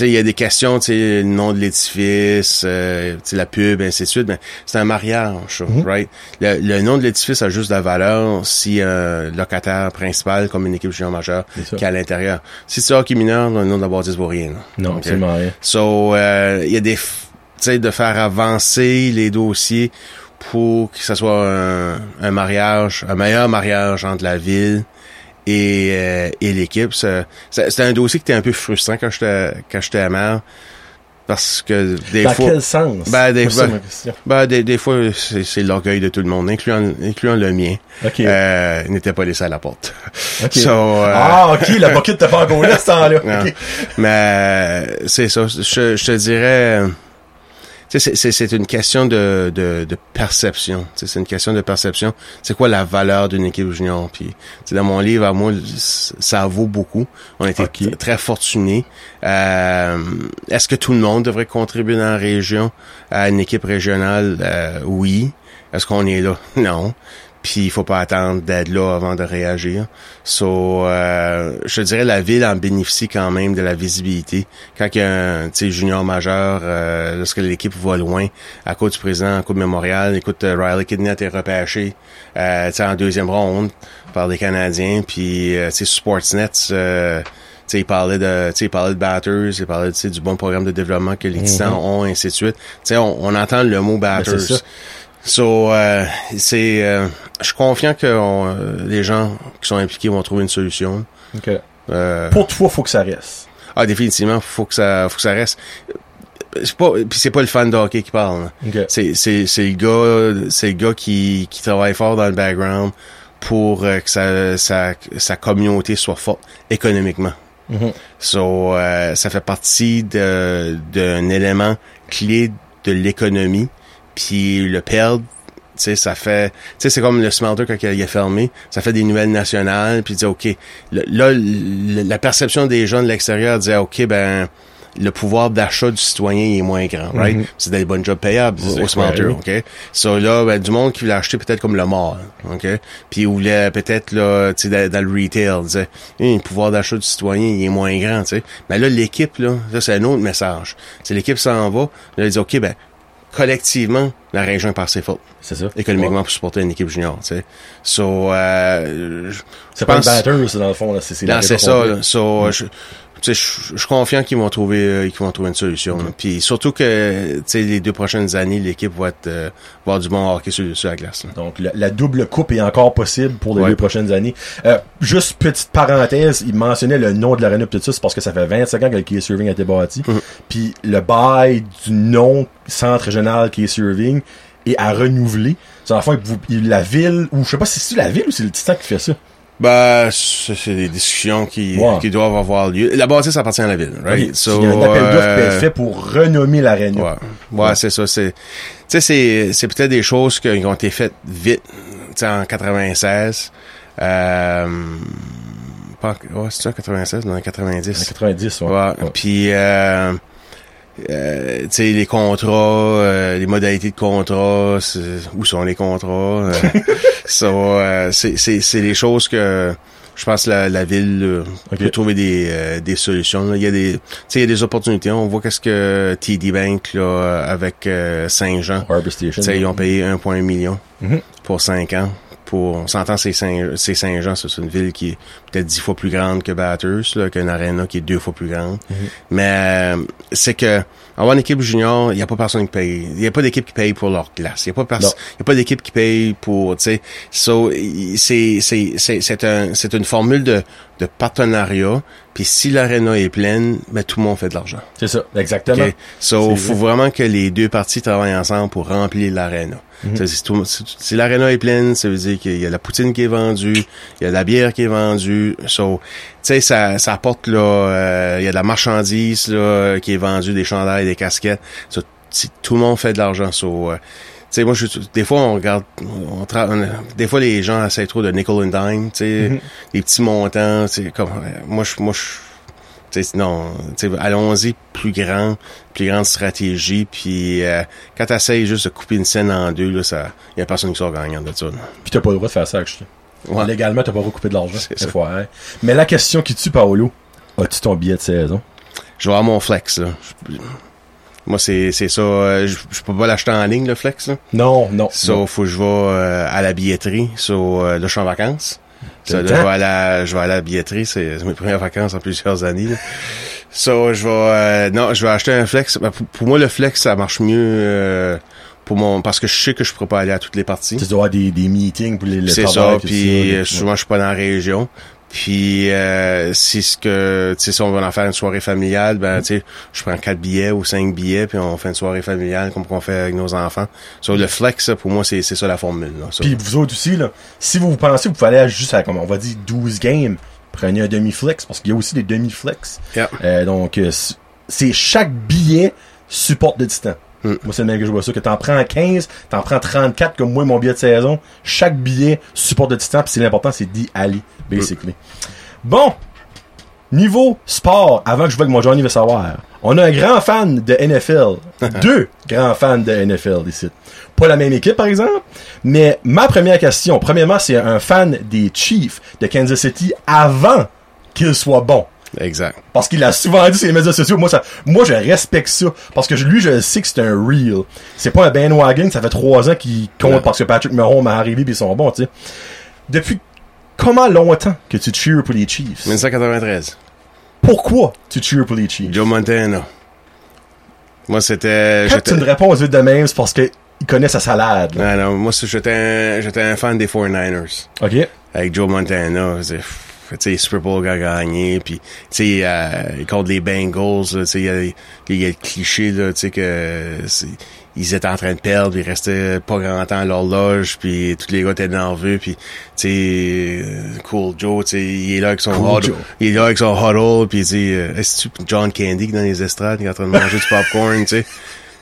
Il y a des questions, tu sais, le nom de l'édifice, euh, tu sais, la pub, ainsi de suite, mais c'est un mariage, ça, Mhm. right? Le, le nom de l'édifice a juste de la valeur si un locataire principal, comme une équipe junior majeure, qui est à l'intérieur. Si c'est hockey mineur, le nom de la bâtisse vaut rien. là. Non, Ok? absolument rien. So, euh, il y a des, f- tu sais, de faire avancer les dossiers pour que ce soit un, un mariage, un meilleur mariage entre la ville et, euh, et l'équipe. C'était un dossier qui était un peu frustrant quand j'étais quand j'étais maire parce que des Dans fois, quel sens? Ben, des fois- ben, des, des fois c'est l'orgueil de tout le monde, incluant, incluant le mien. OK. Euh, il n'était pas laissé à la porte. OK. So, euh, Ah, OK, la bucket t'as pas encore là, ce temps-là. non. OK. Mais c'est ça. Je, je te dirais, c'est- une question de, de, de perception. C'est une question de perception. C'est quoi la valeur d'une équipe junior? Puis, dans mon livre, à moi, ça vaut beaucoup. On a été Ok. t- très fortunés. Euh, Est-ce que tout le monde devrait contribuer dans la région? À une équipe régionale? Euh, oui. Est-ce qu'on est là? Non. Puis il faut pas attendre d'être là avant de réagir. So, euh, je dirais la ville en bénéficie quand même de la visibilité. Quand il y a un tu sais, junior majeur, euh, lorsque l'équipe va loin, à cause du président en Coupe mémoriale, écoute, euh, Riley Kidney a été repêché euh, en deuxième ronde par les Canadiens. Puis euh, tu sais, sur Sportsnet, euh, tu sais, il parlait de, tu sais, il parlait de batters, il parlait, tu sais, du bon programme de développement que les Titans ont, et ainsi de suite. Tu sais, on, on entend le mot batters. Ben, ça. So, euh, c'est, euh, je suis confiant que on, euh, les gens qui sont impliqués vont trouver une solution. OK. Euh, Pour toi, faut que ça reste. ah, définitivement, faut que ça, faut que ça reste. C'est pas, puis c'est pas le fan de hockey qui parle. là. OK. C'est, c'est, c'est le gars, c'est le gars qui, qui travaille fort dans le background pour euh, que sa, sa, sa communauté soit forte économiquement. Mhm. So, euh, ça fait partie d'un élément clé de l'économie. Puis le perdre, tu sais, ça fait, tu sais, c'est comme le smelter quand il a fermé, ça fait des nouvelles nationales, puis dire, OK, le- là, le- la perception des gens de l'extérieur disait, OK, ben, le pouvoir d'achat du citoyen il est moins grand, right? Mhm. C'est des bonnes jobs payables au, au smelter, OK? So là, ben, du monde qui voulait acheter peut-être comme le mort, OK? Puis il voulait peut-être, là, tu sais, dans, dans le retail, disait, le pouvoir d'achat du citoyen, il est moins grand, tu sais. Mais là, l'équipe, là, ça, c'est un autre message. C'est l'équipe s'en va, là, elle dit, OK, ben, collectivement, la région est par ses fautes, C'est ça. économiquement, pour supporter une équipe junior, tu sais. So, euh, C'est pas pense- batteur, c'est dans le fond, là. C'est, c'est ça. là. So, sais, je, je suis confiant qu'ils vont trouver, euh, qu'ils vont trouver une solution. Puis surtout que, les deux prochaines années, l'équipe va être, euh, va avoir du bon hockey sur, sur la glace. là. Donc, la, la double coupe est encore possible pour les Ouais. deux prochaines années. Euh, juste petite parenthèse, il mentionnait le nom de l'aréna pis tout ça, c'est parce que ça fait 25 ans que le Key Serving a été bâti. Mhm. Puis le bail du nom centre régional Key Serving est à renouveler. C'est la ville, ou je sais pas si c'est la ville ou c'est le Titan qui fait ça. Ben, c'est c'est des discussions qui, qui doivent avoir lieu. La bâtisse appartient à la ville, right? Ok. So, il y a un appel d'offres qui euh, être fait pour renommer l'aréna. Ouais, ouais, c'est ça. C'est, tu sais, c'est, c'est peut-être des choses qui ont été faites vite, tu sais, en 96. Euh, pas, ouais, c'est ça, 96, non, en 90. En 90, ouais. Ouais. Ouais. Puis, euh, euh, tu sais, les contrats, euh, les modalités de contrat, où sont les contrats? euh, ça, euh, c'est, c'est, c'est des choses que je pense que la, la ville euh, peut trouver des, euh, des solutions. là. Il y a des, tu sais, il y a des opportunités. On voit qu'est-ce que TD Bank là, avec euh, Saint-Jean, ils ont payé 1,1 million Mhm. pour 5 ans. Pour, on s'entend, c'est Saint, c'est Saint-Jean, c'est une ville qui est peut-être dix fois plus grande que Bathurst, là, qu'une arena qui est deux fois plus grande. Mais euh, c'est que avoir une équipe junior, il n'y a pas personne qui paye. Il n'y a pas d'équipe qui paye pour leur glace. Il n'y a pas il y a pas d'équipe qui paye pour, tu sais. So, c'est c'est c'est c'est un c'est une formule de de partenariat. Puis si l'aréna est pleine, ben tout le monde fait de l'argent. C'est ça, exactement. OK? So, faut vrai. vraiment que les deux parties travaillent ensemble pour remplir l'aréna. Mhm. Si, si- l'aréna est pleine, ça veut dire qu'il y a la poutine qui est vendue, il y a de la bière qui est vendue. So, tu sais, ça, ça apporte là, euh, il y a de la marchandise là qui est vendue, des chandails, des casquettes. So, si tout le monde fait de l'argent. So, euh, sais, moi, je, des fois, on regarde, on, tra- on- des fois, les gens essaient trop de nickel and dime, tu sais, Mhm. des petits montants, tu comme, euh, moi, je, moi, je, tu sais, non, allons-y plus grand, plus grande stratégie, puis euh, quand t'essayes juste de couper une scène en deux, là, ça, y a personne qui sort gagnant de ça. là. Puis t'as pas le droit de faire ça, actually. Ouais. Légalement, t'as pas recoupé de l'argent. C'est ça. FYI. Mais la question qui tue Paolo, as-tu ton billet de saison? Je vais avoir mon flex, là. Je- moi, c'est, c'est ça, euh, je, je peux pas l'acheter en ligne, le flex, là. Non, non. Ça, non. faut que je vais euh, à la billetterie. So, euh, là, je suis en vacances. Ça, là, je vais à la, je vais à la billetterie. C'est mes premières vacances en plusieurs années. Là. So, je vais, euh, non, je vais acheter un flex. Ben, pour, pour moi, le flex, ça marche mieux euh, pour mon, parce que je sais que je pourrais pas aller à toutes les parties. Tu dois avoir des, des meetings pour les le C'est ça. Puis souvent, je suis pas dans la région. Puis euh, c'est ce que tu sais si on va en faire une soirée familiale, ben tu sais, je prends quatre billets ou cinq billets puis on fait une soirée familiale comme qu'on fait avec nos enfants. Sur le flex, ça, pour moi, c'est c'est ça la formule. Là, ça. Puis vous autres aussi, là, si vous pensez que vous pouvez aller juste à, comme on va dire, 12 games, prenez un demi-flex, parce qu'il y a aussi des demi-flex. Yeah. Euh, donc, euh, c'est chaque billet supporte le distant. Mm. Moi, c'est le même que je vois ça, que t'en prends 15, t'en prends 34, comme moi, mon billet de saison. Chaque billet supporte le distant, puis c'est l'important, c'est d'y aller, basically. Bon! Niveau sport, avant que je vois que mon Johnny veut savoir, on a un grand fan de NFL. deux grands fans de NFL ici. Pas la même équipe, par exemple, mais ma première question, premièrement, c'est un fan des Chiefs de Kansas City avant qu'il soit bon. Exact. Parce qu'il a souvent dit sur les médias sociaux. Moi, ça, moi, je respecte ça. Parce que lui, je sais que c'est un real. C'est pas un bandwagon. Ça fait trois ans qu'il compte Ouais. parce que Patrick Mahomes m'a arrivé puis ils sont bons, tu sais. Depuis comment longtemps que tu cheers pour les Chiefs? 1993. Pourquoi tu cheers pour les Chiefs? Joe Montana. Moi, c'était... Quand me réponds vite de même, c'est parce qu'il connaît sa salade. là. Non, non, moi, j'étais un, un fan des 49ers. OK? Avec Joe Montana. c'est- sais, Super Bowl a gagné, puis tu sais, euh, contre les Bengals, tu sais, il y a, il y a le cliché, là, tu sais, que ils étaient en train de perdre, ils restaient pas grand temps à leur loge, puis tous les gars étaient nerveux, puis tu sais, euh, Cool Joe, tu sais, il est là avec son Cool huddle, il est là avec son huddle, puis tu sais, euh, est-ce que John Candy qui est dans les estrades, qui est en train de manger du popcorn, tu sais?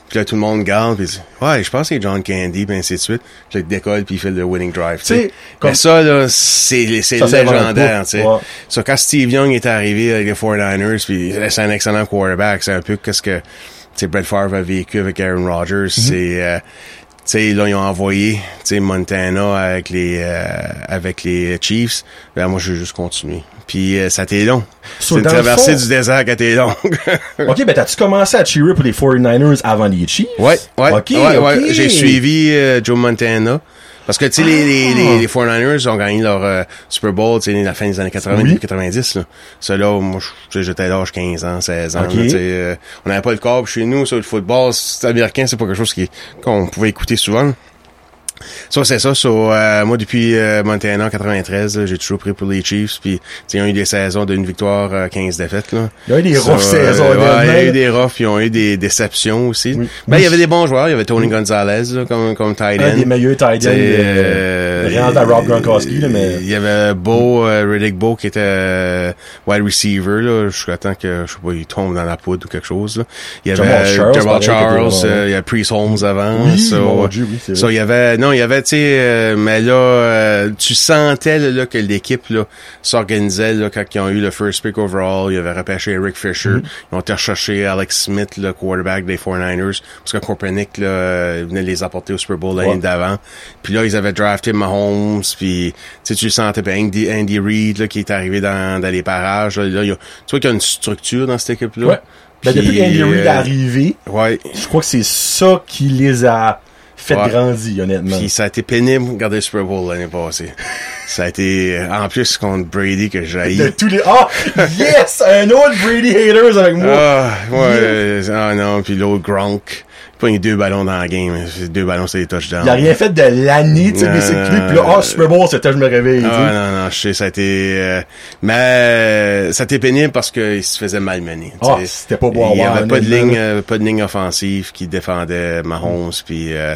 Puis là, tout le monde garde, puis ouais, je pense que c'est John Candy, puis ainsi de suite. Puis là, il décolle, puis il fait le winning drive, tu sais, comme- Mais ça, là, c'est légendaire, tu sais. Ouais. So, quand Steve Young est arrivé avec les 49ers, puis c'est un excellent quarterback, c'est un peu qu'est-ce que, tu sais, Brett Favre a vécu avec Aaron Rodgers, Mhm. c'est, euh, sais, là, ils ont envoyé, tu Montana avec les, euh, avec les Chiefs. Ben, moi, je vais juste continuer. Puis, euh, ça a été long. So, c'est une traversée fond- du désert qui a été longue. OK, ben t'as-tu commencé à cheerer pour les 49ers avant les Chiefs? Ouais, ouais, OK, ouais, ouais. J'ai suivi euh, Joe Montana. Parce que, tu sais, les, les, les, les 49ers ont gagné leur euh, Super Bowl, tu sais, la fin des années 80, Oui. début 90, là. Ça, là, moi, je- tu sais, j'étais à l'âge 15 ans, 16 ans, OK. là, tu sais, euh, on n'avait pas le câble chez nous, ça, le football, c'est américain, c'est pas quelque chose qui, qu'on pouvait écouter souvent. Ça, c'est ça. So, euh, moi, depuis euh, Montana en 93, là, j'ai toujours pris pour les Chiefs. Puis, ils ont eu des saisons d'une victoire, euh, 15 défaites. Là. Il y a eu des So, rough saisons, ouais, évidemment, il y a eu des roughs, ils ont eu des déceptions aussi. Oui. Ben, il y avait des bons joueurs. Il y avait Tony Gonzalez là, comme, comme tight Un end. des meilleurs tight. T'sais, euh, euh, à Rob Gronkowski, là, mais... Il y avait Beau, Riddick Beau qui était euh, wide receiver, là, jusqu'à temps que, je sais pas, il tombe dans la poudre ou quelque chose, là. Il y avait Jamal Charles, Jamal Charles, euh, il y a Priest Holmes avant. So, il y avait, non, il y avait, tu sais, euh, mais là, euh, tu sentais, là, là, que l'équipe, là, s'organisait, là, quand ils ont eu le first pick overall, ils avaient repêché Eric Fisher, Mm-hmm. ils ont été rechercher Alex Smith, le quarterback des 49ers, parce que Copernic, là, euh, venait les apporter au Super Bowl l'année Ouais. d'avant. Puis là, ils avaient drafté Mahomes, puis tu le sentais, puis Andy, Andy Reid, là, qui est arrivé dans, dans les parages, là, y a- tu vois qu'il y a une structure dans cette équipe-là. Ouais. Ben, Puis, depuis qu'Andy Reid est euh, arrivé, Ouais. je crois que c'est ça qui les a fait Ouais. grandir, honnêtement. Puis ça a été pénible de regarder le Super Bowl l'année passée. ça a été, euh, en plus, contre Brady que j'ai De tous les... Ah! Yes! Un autre Brady haters avec moi! Ah, ouais, euh, ah non, puis l'autre Gronk. Pas eu deux ballons dans la game. Deux ballons, c'est des touchdowns. Il a rien fait de l'année, tu sais, basically. non, Puis là, non. ah, Super Bowl, c'était je me réveille. Ah, non, non, je sais, ça a été... euh, mais euh, ça a été pénible parce qu'il se faisait malmener. Ah, c'était pas à Il y voir, avait pas de ligne, euh, pas de ligne offensive qui défendait Mahomes, puis... euh,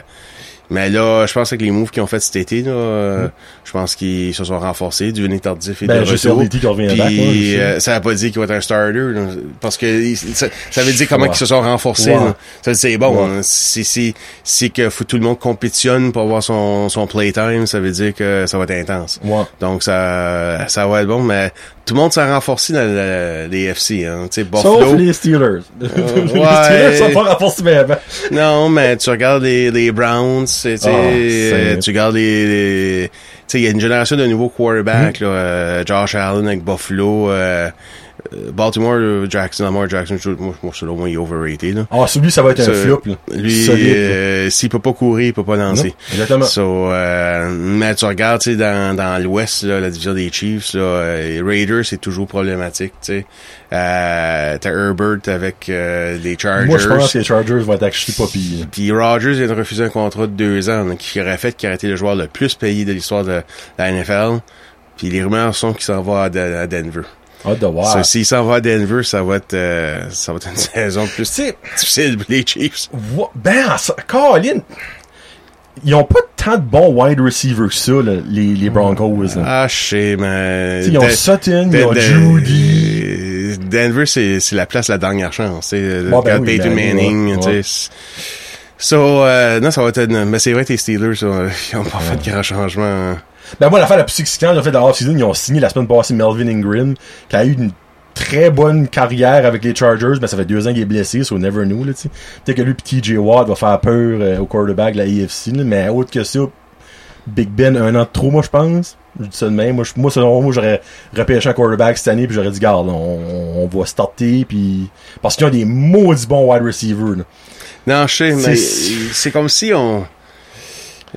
mais là, je pense que les moves qu'ils ont fait cet été, là, euh, je pense qu'ils se sont renforcés, du tardif et Ben, de retour. Puis, sais. euh, ça veut pas dire qu'il va être un starter, là, parce que ça, ça veut dire comment Ouais. ils se sont renforcés. Ouais. Ça, c'est bon. Hein. C'est que faut tout le monde compétitionne pour avoir son son playtime. Ça veut dire que ça va être intense. Ouais. Donc ça ça va être bon, mais tout le monde s'est renforcé dans le- les FC. Hein. Tu sais, Sauf Buffalo. les Steelers. les ouais. Steelers sont pas renforcés, mais avant. Non, mais tu regardes les, les Browns, sais, Ah, euh, tu regardes les, les- tu sais, il y a une génération de nouveaux quarterbacks, Hmm. là, euh, Josh Allen avec Buffalo, euh, Baltimore, euh, Jackson, Lamar Jackson, je- moi, moi, selon moi, il est overrated, là. Ah, celui, ça va être un flop, là. Lui, euh, s'il peut pas courir, il peut pas lancer. Non, exactement. So, euh, mais tu regardes, tu sais, dans, dans l'Ouest, la division des Chiefs, là, euh, Raiders, c'est toujours problématique, tu sais. Euh, t'as Herbert avec euh, les Chargers. Moi, je pense que les Chargers vont être actually pas pire. Puis Rodgers vient de refuser un contrat de deux ans, qui aurait fait qu'il aurait été le joueur le plus payé de l'histoire de la NFL. Puis les rumeurs sont qu'il s'en va à Denver. Hâte de voir. Ça, S'il s'en va à Denver, ça va être euh, ça va être une saison plus difficile pour les Chiefs. ben, Colin, ils ont pas tant de bons wide receivers que ça, là, les, les Broncos. là. Ah, je sais, mais... Ils ont Den- Sutton, ils Den- ont Den- Judy. Denver, c'est la place, la dernière chance. Bon, ben oui, Peyton ben, Manning, ouais, So, euh, non, ça va être... une- Mais c'est vrai, tes Steelers, ils ont pas fait de grand changement. Ben moi, l'affaire la plus excitante, en fait, dans l'off-season, ils ont signé la semaine passée Melvin Ingram, qui a eu une très bonne carrière avec les Chargers, mais ça fait deux ans qu'il est blessé, so never knew, là, tu sais. Peut-être que lui pis TJ Watt va faire peur euh, au quarterback de la AFC, là, mais autre que ça, Big Ben, un an de trop, moi, je pense. Je dis ça de même. Moi, je- moi selon moi, j'aurais repêché un quarterback cette année, puis j'aurais dit, garde, on, on va starter, puis parce qu'ils ont des maudits bons wide receivers, là. Non, je sais, mais c'est comme si on...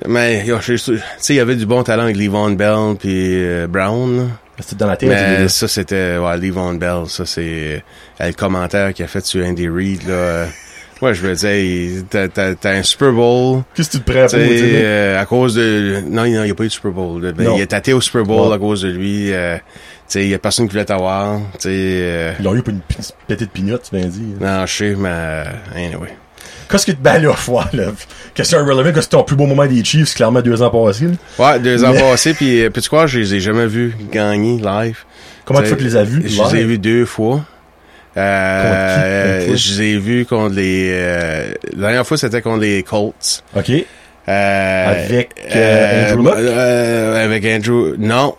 Mais, il y avait du bon talent avec Levon Bell puis euh, Brown. C'était dans la tête. Mais ça, c'était, ouais, Levon Bell, ça, c'est euh, le commentaire qu'il a fait sur Andy Reid, là. Ouais, je veux dire, t'as, un Super Bowl, Qu'est-ce que tu te prends pour, euh, à cause de... Non, il n'y a pas eu de Super Bowl. là. Ben, il est tâté au Super Bowl Ouais. à cause de lui. euh, tu sais, il y a personne qui voulait t'avoir. Tu sais, euh, Ils ont eu pour une petite pignotte, tu de dire. non, je sais, mais euh, anyway. Qu'est-ce que tu ben là, ouais, là? Question irrelevant, que c'est ton plus beau moment des Chiefs, clairement deux ans passés, là? Ouais, deux ans passés, puis euh, puis tu crois, je les ai jamais vus gagner live. Comment tu fais que tu les as vus? Je les ai vus deux fois. Euh, qui? je les ai vus contre les... euh, la dernière fois, c'était contre les Colts. OK. Euh, Avec, euh, Andrew Luck? euh, avec Andrew... Non.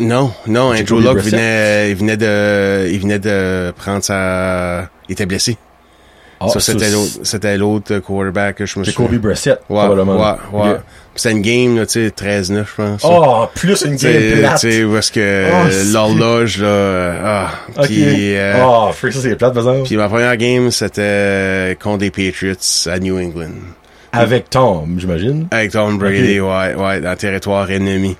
Non, non, Andrew Luck venait, il venait de, il venait de prendre sa, il était blessé. Ah, ça, c'était l'autre, c'était l'autre quarterback que je me Jacoby souviens. Brissett, Ouais, probablement. ouais, ouais. Ok. C'était une game, là, tu sais, 13-9, je pense. Oh, plus une game plate. tu sais, où est-ce que Oh, l'horloge, là, euh, ah, OK. puis, euh, Ah, freak, ça c'est plate, par exemple. puis ma première game, c'était contre les Patriots à New England. Avec Tom, j'imagine. Avec Tom Brady, ouais, ouais, dans le territoire ennemi.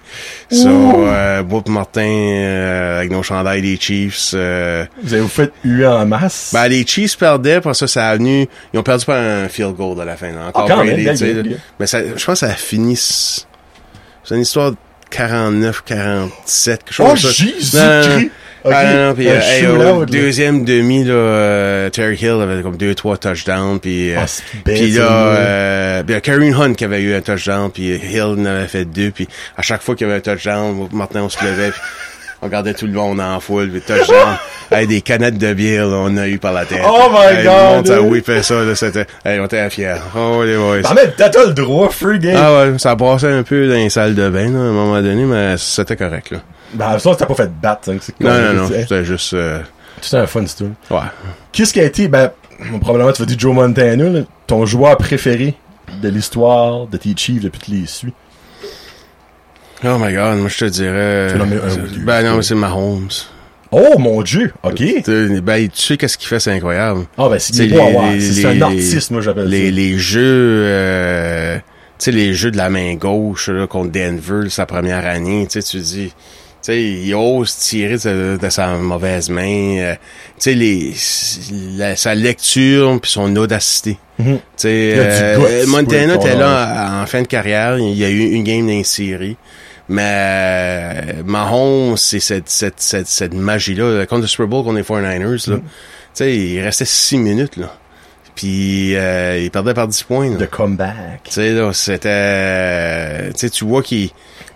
So, Ouh. euh, moi pis Martin, euh, avec nos chandails des Chiefs, euh, Vous avez vous fait huer en masse? ben, les Chiefs perdaient, pour ça, ça a venu, ils ont perdu par un field goal à la fin, là. Encore Ah, quand même, Brady, bien. Mais ça, je pense que ça a fini, c'est une histoire de 49, 47, quelque chose oh, comme ça. Jésus-Christ! Ah, non, non, puis euh, hey, là. deuxième demi, là, euh, Terry Hill avait comme deux, trois touchdowns, puis euh, Ah, puis là, euh, puis il y a Kareem Hunt qui avait eu un touchdown, puis Hill en avait fait deux, puis à chaque fois qu'il y avait un touchdown, maintenant on se levait, puis on regardait tout le monde en foule, puis touchdown. hey, des canettes de bière, là, on a eu par la tête. Oh my Hey, God, Le monde, whippait ça, là, c'était, hey, on était fiers. Oh, les boys. Même temps, t'as le droit, free game. Ah ouais, ça brassait un peu dans les salles de bain, là, à un moment donné, mais c'était correct, là. Ben, ça, t'as pas fait de battre, hein, c'est Non, non, non, c'était juste, euh, C'était un fun, story. ouais. Qu'est-ce qui a été, ben, probablement tu vas dire Joe Montana, là, ton joueur préféré de l'histoire de tes Chiefs depuis que tu les suis? Oh my god, moi je te dirais. Un ou deux. Ben non, mais c'est Mahomes. Oh, mon Dieu! OK. Ben, tu sais qu'est-ce qu'il fait, c'est incroyable. Ah, ben, c'est C'est un artiste, moi, j'appelle Les, ça. les jeux, euh, tu sais, les jeux de la main gauche là, contre Denver, sa première année, tu sais, tu dis, sais, il ose tirer de, de sa mauvaise main. euh, tu sais, les, la- sa lecture puis son audacité. Mhm. Tu sais, euh, Montana était là en fin de carrière. Il y a eu une game d'insérie. Mais euh, Mahomes, c'est cette, cette, cette, cette magie-là. Contre le Super Bowl, contre les 49ers, Mhm. là. Tu sais, il restait six minutes, là. Puis euh, il perdait par 10 points. là. De comeback. Tu sais, là, c'était... Tu sais, tu vois qu'il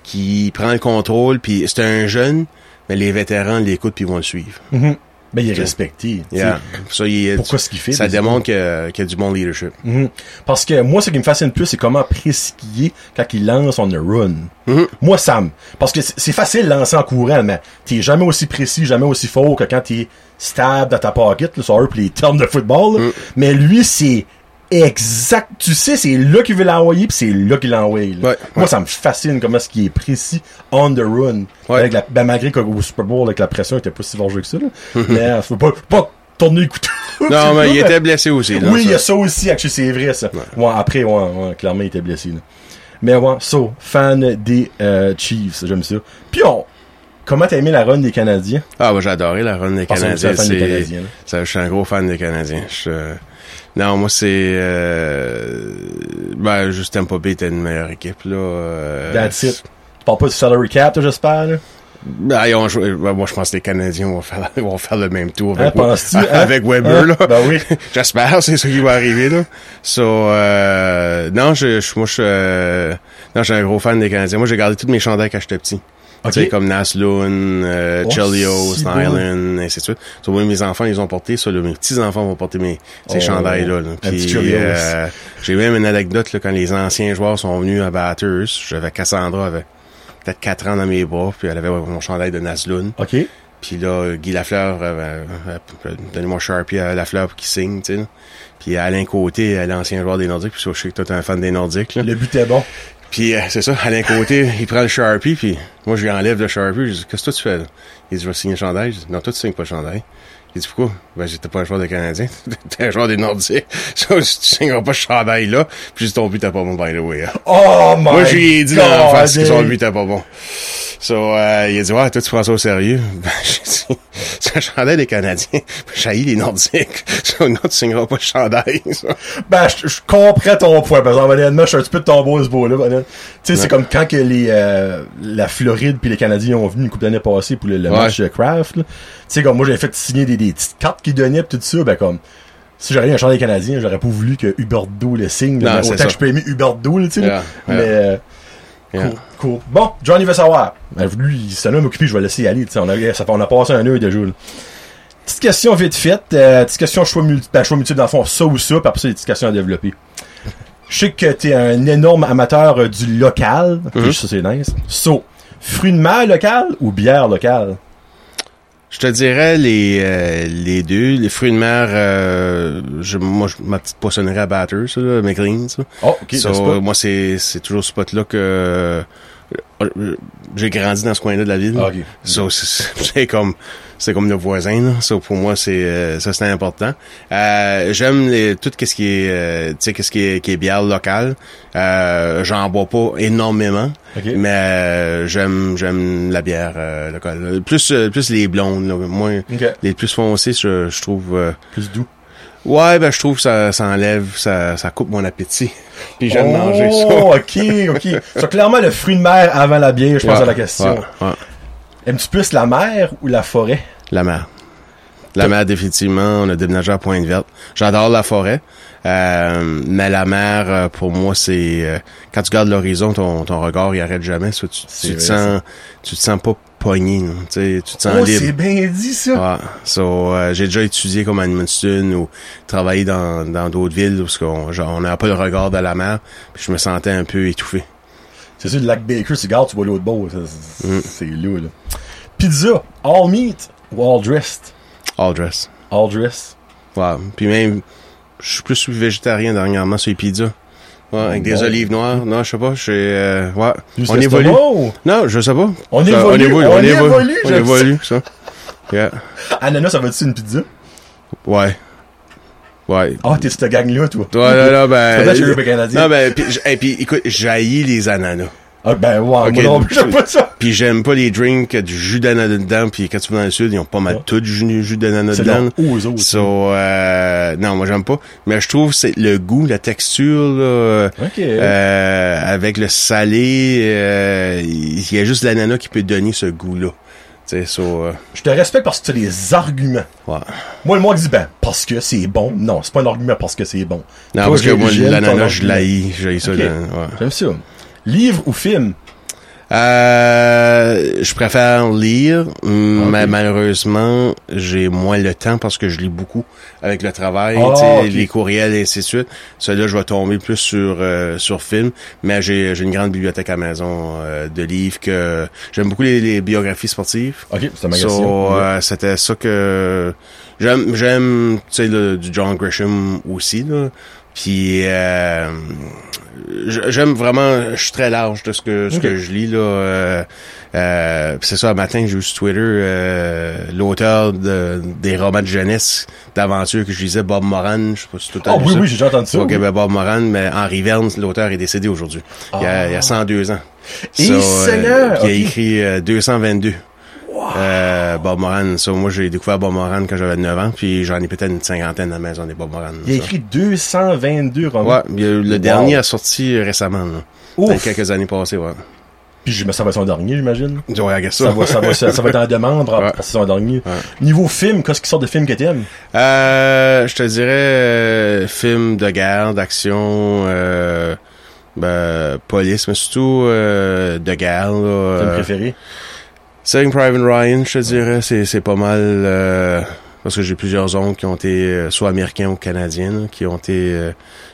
qu'il prend le contrôle, puis c'est un jeune, mais les vétérans l'écoutent puis ils vont le suivre. Mhm. Ben, il est respecté. Yeah. Ça, il est- Pourquoi ce qu'il fait? ça démontre qu'il y a du bon leadership. Mhm. Parce que moi, ce qui me fascine plus, c'est comment précipier quand il lance on a run. Mhm. Moi, Sam. Parce que c'est facile de lancer en courant, mais t'es jamais aussi précis, jamais aussi fort que quand t'es stable dans ta pocket, là, sur eux, pis les termes de football. là. Mais lui, c'est exact. Tu sais, c'est là qu'il veut l'envoyer, puis c'est là qu'il l'envoie. Ouais, Moi, ça me fascine comment est-ce qu'il est précis on the run. Ouais. Avec la, ben, malgré qu'au Super Bowl, avec la pression, il était pas si vengeux que ça. Là. mais faut pas, faut pas tourner le couteau. Non, mais il était blessé aussi. Là, oui, il y a ça. aussi, actually, c'est vrai, ça. Ouais, après, ouais, clairement, il était blessé, là. Mais ouais, so, fan des euh, Chiefs, j'aime ça. Puis on, comment t'as aimé la run des Canadiens? Ah, moi, j'ai adoré la run des Parce Canadiens. des là. ça, je suis un gros fan des Canadiens. Je, euh, non, moi, c'est... Euh, ben, juste Tampa Bay était une meilleure équipe, là. euh, That's it. Tu parles pas du salary cap, j'espère, là? Ben, ils ont joué- ben, moi, je pense que les Canadiens vont faire, vont faire le même tour Hein, avec, hein? avec Weber, Hein? là. Ben oui. J'espère, c'est ça qui va arriver, là. So, euh, non, je, je, moi, je, euh, non, je suis un gros fan des Canadiens. Moi, j'ai gardé tous mes chandails quand j'étais petit. Ok. Tu sais, comme Naslund, euh, Oh, Chelios, si. Nyland, ainsi de suite. So, mes enfants, ils ont porté ça, là. Mes petits-enfants vont porter mes, ces Oh, chandails-là, là. Puis, euh, j'ai même une anecdote, là, quand les anciens joueurs sont venus à Batters. J'avais Cassandra, avait peut-être 4 ans dans mes bras, puis elle avait mon chandail de Naslund. OK. Puis là, Guy Lafleur, euh, euh, euh, donnez-moi Sharpie à Lafleur pour qu'il signe, tu sais. Puis Alain Côté, l'ancien joueur des Nordiques, puis je sais que toi, t'es un fan des Nordiques, là. Le but est bon. Puis euh, c'est ça, Alain Côté, il prend le Sharpie, puis moi, je lui enlève le Sharpie, je dis, qu'est-ce que toi, tu fais, là? Il dit, je vais signer le chandail. Je dis, non, toi, tu signes pas le chandail. Il dit, pourquoi? Ben, j'étais pas un joueur des Canadiens, t'es un joueur des Nordiques. Ça, tu signeras pas ce chandail-là. Puis j'ai dit, ton but, t'es pas bon, by the way. hein. Oh my Moi, je lui ai dit dans la God, face que son but était pas bon. So, euh, il a dit, ouais, toi, tu prends ça au sérieux. Ben, j'ai dit, c'est un chandail des Canadiens. J'ai les Nordiques. So, non, tu signeras pas le chandail. ça. Ben, je, je comprends ton point, par exemple, honnêtement, je suis un petit peu de ton beau ce beau-là. Tu sais, c'est comme quand que les, euh, la Floride puis les Canadiens ont venu une couple d'années passées pour le, le Ouais. match de Craft, là. Tu sais, comme moi, j'avais fait signer des, des petites cartes qu'ils donnaient pis tout ça, ben, comme, si j'aurais eu un chandail canadien, j'aurais pas voulu que Huberto le signe, Non, autant ça. que je peux aimer Huberto, là, tu sais, là. Yeah, yeah. Mais, euh, Yeah. cool, cool. Bon, Johnny veut savoir. Ben, lui, s'en a m'occuper, je vais le laisser aller, on a, ça fait, on a passé un heure déjà, là. Petite question vite faite, euh, petite question choix multiple, ben, choix multiple dans le fond, ça ou ça, puis après ça, des petites questions à développer. Je sais que t'es un énorme amateur euh, du local, Mhm. ça c'est nice. So, fruits de mer local ou bière locale? Je te dirais les, euh, les deux. Les fruits de mer, euh, je, moi, je- ma petite poissonnerie à Batters, ça, là, McLean, ça. Oh, ok, So, moi, c'est, c'est toujours ce spot-là que euh, euh, j'ai grandi dans ce coin-là de la ville. Ah. So, c'est, c'est comme c'est comme le voisin là. So, pour moi c'est euh, ça c'est important. Euh, j'aime les, tout ce qui est euh, tu sais qu'est-ce qui est qui est bière locale. Euh, j'en bois pas énormément, Ok. mais euh, j'aime j'aime la bière locale. Plus plus les blondes là. Moi Ok. les plus foncées je, je trouve euh, Plus doux. ouais ben je trouve que ça ça enlève ça ça coupe mon appétit. Puis j'aime manger ça. Oh, ok, ok. So, clairement, le fruit de mer avant la bière, je pense Ouais, à la question. ouais, ouais. Aimes-tu plus la mer ou la forêt? La mer. La mer, définitivement. On a déménagé à Pointe-Verte. J'adore la forêt. Euh, mais la mer, euh, pour moi, c'est... euh, quand tu regardes l'horizon, ton, ton regard, il arrête jamais. Ça, tu, C'est tu te sens... Tu te sens pas pogné. là. Tu te sens Oh, c'est libre. bien dit, ça. Ouais. So, euh, j'ai déjà étudié comme à Edmundston ou travaillé dans dans d'autres villes genre, on n'a pas le regard de la mer. Puis je me sentais un peu étouffé. C'est sûr, le lac Baker, c'est garde, tu vois l'autre beau. C'est Mm. c'est là. Pizza, all meat ou all dressed? All dress. All dress. Ouais. Puis même, je suis plus végétarien dernièrement sur les pizzas. Ouais, avec des Bon. olives noires. Non, je sais pas. Je suis, euh, ouais. Juste on évolue. Non, je sais pas. On Ça, évolue, on on évolue, On évolue, ça. Yeah. Ananas, ça va-tu une pizza? Ouais. Ouais. Ah, t'es cette gang-là, toi. Toi, là, là, C'est ben. chez les Canadiens. Non, ben, pis, écoute, j'haïs les ananas. Ah, ben, ouais, Ok, moi non plus, j'aime pas ça. Puis j'aime pas les drinks avec du jus d'ananas dedans. Puis quand tu vas dans le sud, ils ont pas mal Ouais. tout du jus, d'ananas C'est dedans. long aux autres. So, euh, non, moi j'aime pas. Mais je trouve c'est le goût, la texture, là, Ok. euh, avec le salé, euh, il y a juste l'ananas qui peut donner ce goût-là. So, euh, Je te respecte parce que tu as des arguments. ouais. Moi, le monde dit, ben, parce que c'est bon. Non, c'est pas un argument parce que c'est bon. Non, Toi, parce que moi, l'ananas, je l'haïs. J'aime ça. Livre ou film? Euh, je préfère lire, mais malheureusement, j'ai moins le temps parce que je lis beaucoup avec le travail, Ah, les courriels et ainsi de suite. Celui-là, je vais tomber plus sur euh, sur film, mais j'ai j'ai une grande bibliothèque à la maison euh, de livres que j'aime beaucoup les, les biographies sportives. Ok, c'est un magazine. So, euh, c'était ça que j'aime j'aime tu sais du John Grisham aussi là puis euh, j'aime vraiment, je suis très large de ce que ce que je lis là. Euh, euh, c'est ça, un matin j'ai vu sur Twitter euh, l'auteur de, des romans de jeunesse d'aventure que je lisais, Bob Moran. Je sais pas si tout à oh, oui, oui, j'ai déjà entendu ça. Ok, oui. Bob Moran, mais Henri Verne, l'auteur est décédé aujourd'hui. Ah. Il, il, y a 102 ah. ans. Et euh, so, il a okay. écrit euh, 222. Euh, Bob Moran, ça, moi j'ai découvert Bob Moran quand j'avais 9 ans, puis j'en ai peut-être une cinquantaine à la maison des Bob Moran. Il a écrit 222 romans. Ouais, le dernier a sorti euh, récemment, là, quelques années passées, ouais. Puis ça va être son dernier, j'imagine. Ouais, ça. Ça va, ça, va, ça, ça va être en demande pour ouais. son dernier. Niveau film, qu'est-ce qui sort de films que t'aimes? Euh, je te dirais euh, film de guerre, d'action, euh, ben, police, mais surtout euh, de guerre. Là, film euh, préféré? Saving Private Ryan, je te dirais, c'est, c'est pas mal euh, parce que j'ai plusieurs oncles qui ont été euh, soit américains ou canadiens, là, qui ont été euh,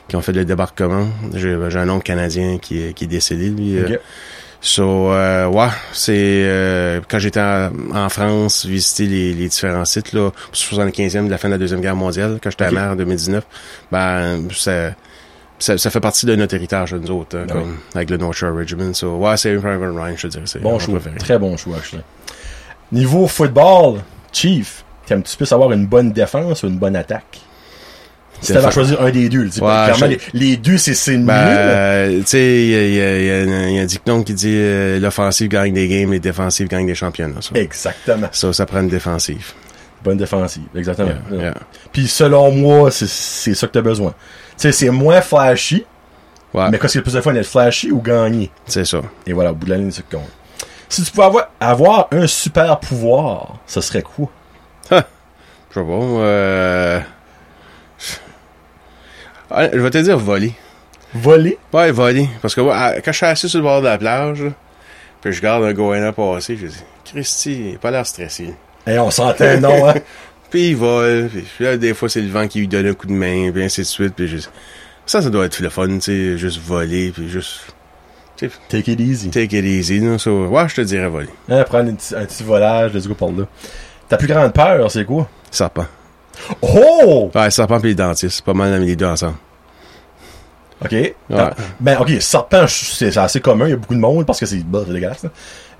qui ont fait le débarquement. J'ai, j'ai un oncle canadien qui, est- qui est décédé, lui. euh. Ok. So, euh, ouais, c'est euh, quand j'étais en, en France, visiter les, les différents sites là, pour 75e de la fin de la deuxième guerre mondiale, quand j'étais Ok. à mer en 2019, ben ça, ça, ça fait partie de notre héritage, nous autres, hein, Ben comme, avec le North Shore Regiment. So, ouais, c'est Private Ryan, je te dirais, Bon choix. préféré. Très bon choix, actually. Niveau football, Chief, t'aimes-tu plus avoir une bonne défense ou une bonne attaque? Si t'avais à choisir un des deux, tu Ouais, clairement, je- les, les deux, c'est, c'est mieux. Ben, euh, tu sais, il y a, il y a- il y a un- il y a un dicton qui dit euh, l'offensive gagne des games, les défensives gagnent des championnats. Ça, Exactement. ça, ça prend une défensive. Bonne défensive, exactement. Yeah, yeah. Puis selon moi, c'est, c'est ça que t'as besoin. Tu sais, c'est moins flashy, Ouais, mais qu'est-ce qui est le plus de fun, être flashy ou gagner? c'est ça. Et voilà, au bout de la ligne, c'est compte. Si tu pouvais avoir, avoir un super pouvoir, ce serait quoi? Je sais pas. Euh... Ah, Je vais te dire voler. Voler? Ouais, voler. Parce que ouais, quand je suis assis sur le bord de la plage, puis je garde un goéland passer, je dis Christy, il a pas l'air stressé. Et on s'entend, non, hein? Puis il vole, puis là, des fois, c'est le vent qui lui donne un coup de main, puis ainsi de suite, puis juste... Ça, ça doit être le fun, tu sais, juste voler, puis juste... Take it easy. Take it easy, non? So, ouais, je te dirais voler. Hein, prendre un petit, un petit volage, let's go par là. Ta plus grande peur, c'est quoi? Serpent. Oh! Ouais, serpent puis les dentistes, c'est pas mal les deux ensemble. OK. Dans- Ben, OK, serpent, je- c'est assez commun, il y a beaucoup de monde parce que c'est bah, dégueulasse.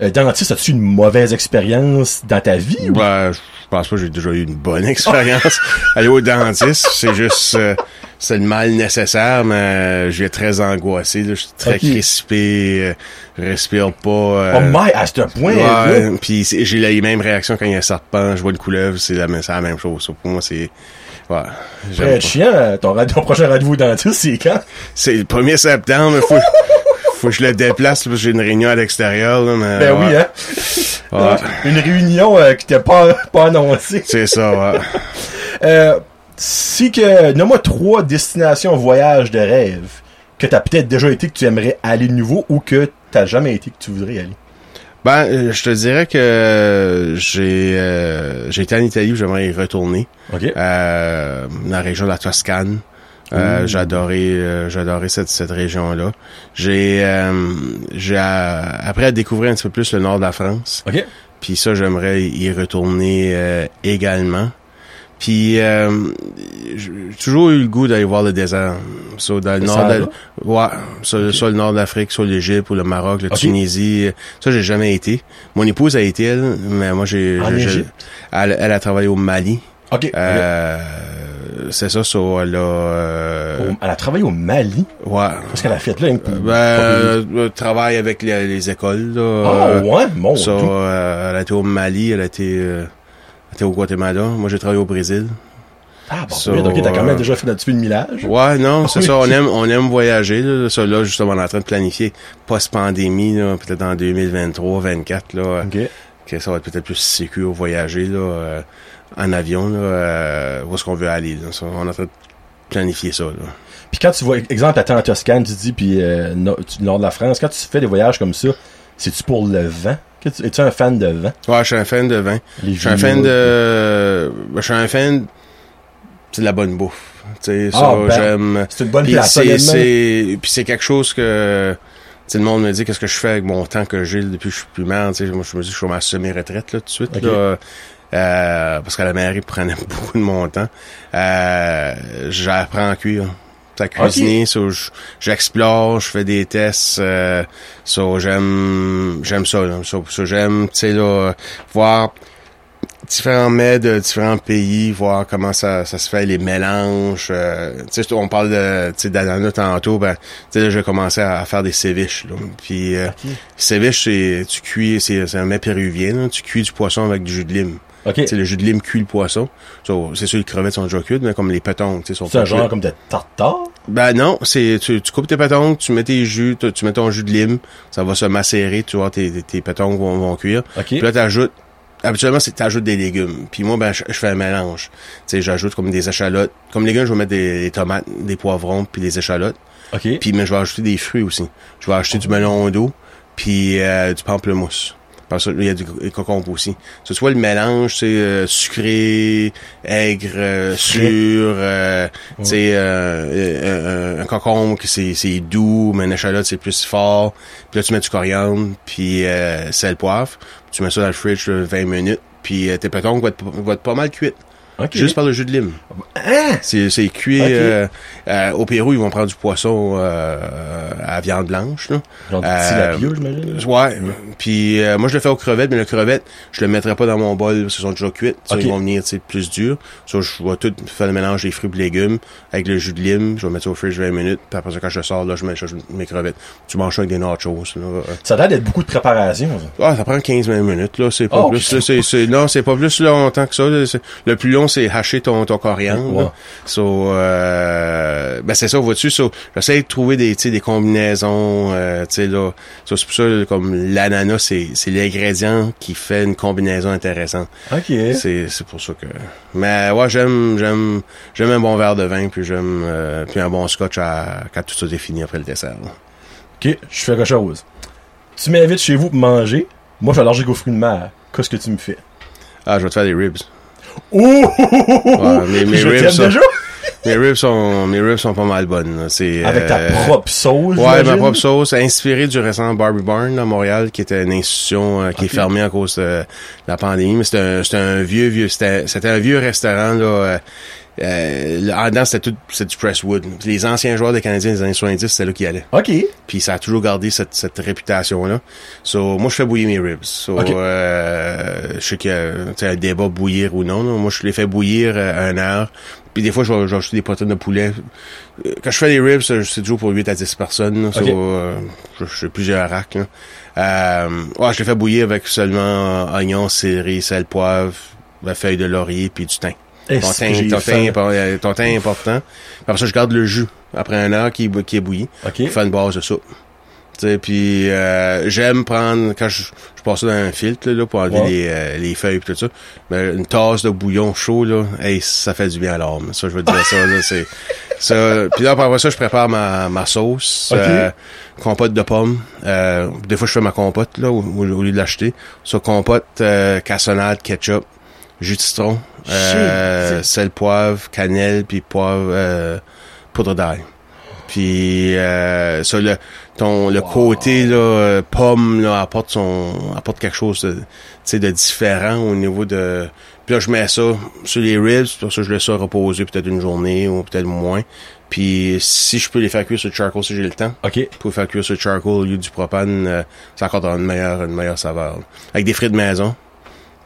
Euh, dentiste, as-tu une mauvaise expérience dans ta vie? ou- Ben, je pense pas que j'ai déjà eu une bonne expérience. Aller au dentiste, c'est juste... euh, c'est le mal nécessaire, mais euh, j'ai très angoissé, là, je suis très crispé, euh, je respire pas... euh, Oh my, à ce point. Ouais, puis j'ai les mêmes réactions quand il y a un serpent, je vois une couleuvre, c'est la, même- la même chose. Pour moi, c'est... Ouais, j'aime Très pas. chiant, ton, rad- ton prochain rendez-vous dentiste, c'est quand? C'est le 1er septembre, faut, faut que je le déplace, parce que j'ai une réunion à l'extérieur, mais... Ben ouais. oui, hein? Ouais, Une réunion euh, qui t'est pas, pas annoncée. c'est ça, ouais. Euh, si que, nomme-moi trois destinations voyage de rêve que t'as peut-être déjà été, que tu aimerais aller de nouveau ou que t'as jamais été, que tu voudrais y aller. Ben, euh, je te dirais que j'ai euh, j'ai été en Italie, j'aimerais y retourner. OK? Euh, dans la région de la Toscane. Euh, j'ai adoré, euh, j'ai adoré cette, cette région-là. J'ai, euh, j'ai après à découvrir un petit peu plus le nord de la France. OK? Puis ça, j'aimerais y retourner euh, également. Puis euh, j'ai toujours eu le goût d'aller voir le désert. So, dans le, nord de, ouais, soit, soit le nord de l'Afrique, soit l'Égypte ou le Maroc, la. Tunisie. Ça, j'ai jamais été. Mon épouse a été elle, mais moi j'ai, elle, elle a travaillé au Mali. OK. Euh, c'est ça, ça, elle a... euh, Elle a travaillé au Mali? ouais. Qu'est-ce qu'elle a fait là? Ben, euh, euh, travaille avec les, les écoles, là. Ah, ouais? Bon. Ça, euh, elle a été au Mali, elle a été, était au Guatemala. Moi, j'ai travaillé au Brésil. Ah, bon, ça, oui, ok, t'as quand même déjà fait un petit peu de millage. Ouais, non, c'est Oui. ça. On aime, on aime voyager. Là. Ça, là, justement, on est en train de planifier post-pandémie, là, peut-être en 2023, 2024, là, Ok. que ça va être peut-être plus sécure voyager là, euh, en avion, là, euh, où est-ce qu'on veut aller. Là. Ça, on est en train de planifier ça. Là. Puis quand tu vois, exemple, t'es en Toscane, tu dis, puis euh, no- tu- nord de la France, quand tu fais des voyages comme ça, c'est-tu pour le vent? Es-tu un fan de vent? Ouais, je suis un fan de vin. Je suis un fan de... Je suis un fan c'est de la bonne bouffe. Tu sais, ça, Ah, ben, j'aime... C'est une bonne place, puis c'est quelque chose que, tu sais, le monde me dit qu'est-ce que je fais avec mon temps que j'ai depuis que je suis plus sais, moi, je me dis que je suis à ma semi-retraite, là, tout de suite, là. Euh, parce que la mairie prenait beaucoup de mon temps. Euh, j'apprends à cuire. À cuisiner, so, j'explore, je fais des tests, euh, so, j'aime, j'aime ça, là. So, so, j'aime, tu sais, là, voir différents mets de différents pays, voir comment ça, ça se fait, les mélanges. euh, on parle de, d'ananas tantôt, ben, là, j'ai commencé à, faire des ceviches, là. Puis, euh, ceviche, c'est, tu cuis, c'est, c'est un mets péruvien, là. Tu cuis du poisson avec du jus de lime. Ok. Tu sais, le jus de lime cuit le poisson. So, c'est sûr, les crevettes sont déjà cuites, mais comme les pétons, tu sais, sont C'est un genre comme de tartare? Ben non, c'est tu, tu coupes tes pétons, tu mets tes jus, tu, tu mets ton jus de lime, ça va se macérer, tu vois, tes, tes, tes pétons vont, vont cuire. Ok. Puis là, t'ajoutes, habituellement, c'est t'ajoutes des légumes. Puis moi, ben, je, je fais un mélange. Tu sais, j'ajoute comme des échalotes. Comme légumes, je vais mettre des, des tomates, des poivrons, puis des échalotes. Ok. Puis, mais je vais ajouter des fruits aussi. Je vais acheter du melon d'eau, puis euh, du pamplemousse. Parce il y a du des concombre aussi. So, tu vois, le mélange, c'est euh, sucré, aigre, euh, sûr, euh, un, concombre, que c'est, c'est doux, mais une échalote, c'est plus fort. Puis là, tu mets du coriandre, puis sel, poivre. Tu mets ça dans le fridge là, 20 minutes, puis tes pétons vont être, vont être pas mal cuits. Juste par le jus de lime. Hein? C'est, c'est cuit. Euh, euh, au Pérou, ils vont prendre du poisson euh, à viande blanche. Là. Genre du Euh, j'imagine. Ouais. Puis euh, moi, je le fais aux crevettes, mais le crevette, je le mettrai pas dans mon bol parce qu'ils sont déjà cuites. Ça, Ok. Ils vont venir plus durs. Ça, je vais tout faire le mélange des fruits et légumes avec le jus de lime. Je vais mettre ça au fridge 20 minutes. Puis après ça, quand je sors, là, je mets mes crevettes. Tu manges ça avec des nachos. Là. Ça a l'air d'être beaucoup de préparation, ça. Ah, ça prend 15-20 minutes, là. C'est pas Oh, plus, là, non, c'est pas plus longtemps que ça, là. Le plus long, c'est hacher ton, ton coriandre. So, euh, ben, c'est ça, vois-tu, so, j'essaie de trouver des, des combinaisons, euh, tu sais, là. So, c'est pour ça, comme l'ananas, c'est, c'est l'ingrédient qui fait une combinaison intéressante. Ok. C'est, c'est pour ça que, mais, ouais, j'aime, j'aime, j'aime un bon verre de vin, puis j'aime, euh, puis un bon scotch à, quand tout ça est fini après le dessert, là. Ok, je fais quelque chose. Tu m'invites chez vous pour manger. Moi, je suis allergique aux fruits de mer. Qu'est-ce que tu me fais? Ah, je vais te faire des ribs. Ouh! Ouais, mes, mes je ribs, déjà? Mes ribs sont, mes ribs sont pas mal bonnes. C'est Avec ta euh, propre sauce, Ouais, ma propre sauce, inspirée du récent Barbie Barn à Montréal, qui était une institution euh, qui est fermée à cause de la pandémie. Mais c'était un, vieux, vieux, c'était, c'était un vieux restaurant là. Euh, euh, dedans, c'était tout, c'était du Presswood. Les anciens joueurs des Canadiens des années 70, c'était là qu'ils allaient. Ok. Puis ça a toujours gardé cette, cette réputation-là. So, moi, je fais bouillir mes ribs. So, euh, je sais qu'il y a un débat bouillir ou non. là. Moi, je les fais bouillir euh, à une heure. Puis des fois, je vais, des protéines de poulet. Euh, Quand je fais les ribs, c'est c'est toujours pour 8 à 10 personnes. là. So, Ok. euh, je, je fais plusieurs racks. Là. Euh, ouais, je les fais bouillir avec seulement euh, oignons, céleri, sel, poivre, la feuille de laurier puis du thym. Ton est- euh, ton thym est important. Après ça, je garde le jus après une heure qui, est- qui est bouilli Ok. pour faire une base de soupe. Tu sais, puis euh, j'aime prendre quand je, je passe ça dans un filtre là, pour enlever Ouais. les, euh, les feuilles et tout ça. Mais une tasse de bouillon chaud là, hey, ça fait du bien à l'âme. Ça, je veux dire ça. Là, c'est ça. Puis là après ça, je prépare ma, ma sauce, Ok. euh, compote de pommes. Euh, des fois, je fais ma compote là au, au- au lieu de l'acheter. Ça, compote, euh, cassonade, ketchup, jus de citron, euh, sel, poivre, cannelle, puis poivre, euh, poudre d'ail. Puis euh, ça, le, ton, le côté là, euh, pomme là, apporte son apporte quelque chose de, tu sais, de différent au niveau de. Puis là, je mets ça sur les ribs, pour ça je laisse ça reposer peut-être une journée ou peut-être moins. Puis si je peux les faire cuire sur le charcoal si j'ai le temps, Ok. pour les faire cuire sur le charcoal au lieu du propane, euh, ça dans une meilleure, une meilleure saveur. Avec des frites maison.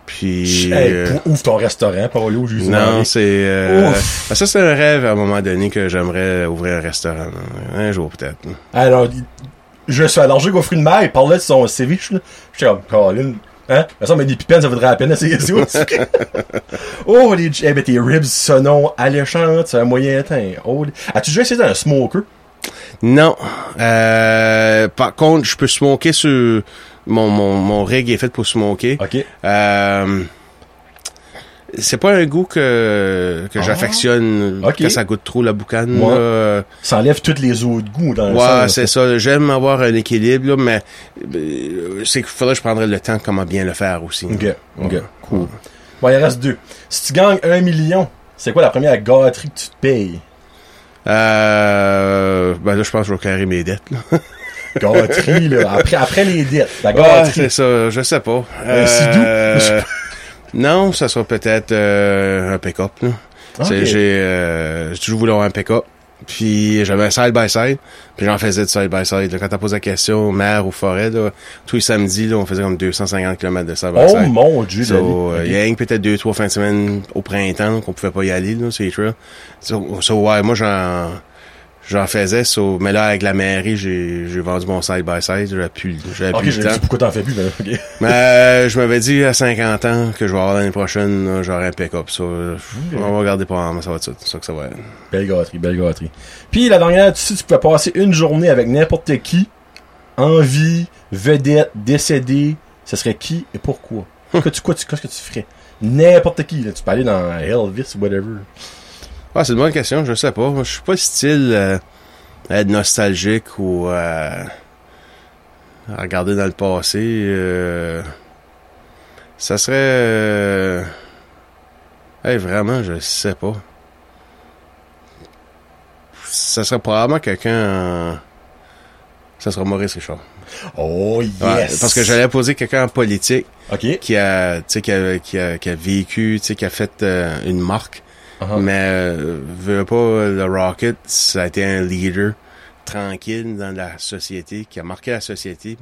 Puis... Hey, euh, ouvre ton restaurant, Paolo, juste non, c'est... euh, ben, ça, c'est un rêve à un moment donné que j'aimerais ouvrir un restaurant. là. Un jour, peut-être. Alors, je suis allergique aux fruits de mer, il parlait de son ceviche, là. J'étais comme, Colin, hein? Mais ça, mais des pipines, ça vaudrait la peine aussi. oh, les, eh ben, tes ribs sonons alléchantes, c'est un moyen temps. Oh, As-tu déjà essayé un smoker? Non. Euh, par contre, je peux smoker sur... Mon, mon, mon rig est fait pour smoker. Ok. Euh, c'est pas un goût que, que Ah. j'affectionne quand ça goûte trop la boucane. Ouais. là. Ça enlève tous les autres goûts dans le Ouais, sens. c'est ça. J'aime avoir un équilibre, là, mais euh, c'est qu'il faudrait que je prendrais le temps comment bien le faire aussi. Ok, ok, Ouais. cool. Bon, il reste deux. Si tu gagnes un million, c'est quoi la première gâterie que tu te payes? Euh, ben là, je pense que je vais carrer mes dettes. Là. Gâterie, là. Après, après les dettes. La Ouais, gâterie. c'est ça. Je sais pas. Sidou? Euh, non, ça sera peut-être euh, un pick-up. là. Ok. C'est- J'ai euh, j'ai toujours voulu avoir un pick-up. Puis j'avais un side-by-side. Puis j'en faisais du side-by-side. Quand t'as posé la question, mer ou forêt, là, tous les samedis, là, on faisait comme 250 km de oh side-by-side. mon dieu, So, euh, il y a peut-être deux, trois fins de semaine au printemps qu'on pouvait pas y aller, là, les trails. So, so, ouais, moi, j'en, j'en faisais, so, mais là, avec la mairie, j'ai, j'ai vendu mon side-by-side, j'avais plus, j'avais Ok, plus je le temps. pourquoi t'en fais plus, ben, ok. Mais, euh, je m'avais dit à 50 ans que je vais avoir l'année prochaine, là, j'aurai un pick-up, so, on va regarder pas, mais ça va être ça, c'est ça que ça va être. Belle gâterie, belle gâterie. Puis la dernière, tu sais, tu pouvais passer une journée avec n'importe qui, en vie, vedette, décédé, ce serait qui et pourquoi? que tu, quoi, tu, qu'est-ce que tu ferais? N'importe qui, là. Tu peux aller dans Elvis ou whatever. Ah, c'est une bonne question, je sais pas. Moi, je suis pas style euh, à être nostalgique ou euh, à regarder dans le passé. euh, ça serait... Hey, vraiment, je sais pas. Ça serait probablement quelqu'un... Ça sera Maurice Richard. Oh, yes! Ouais, parce que j'allais poser quelqu'un en politique qui a, qui a, qui a, qui a vécu, qui a fait une marque. Uh-huh. Mais euh, veux pas, le Rocket, ça a été un leader tranquille dans la société, qui a marqué la société,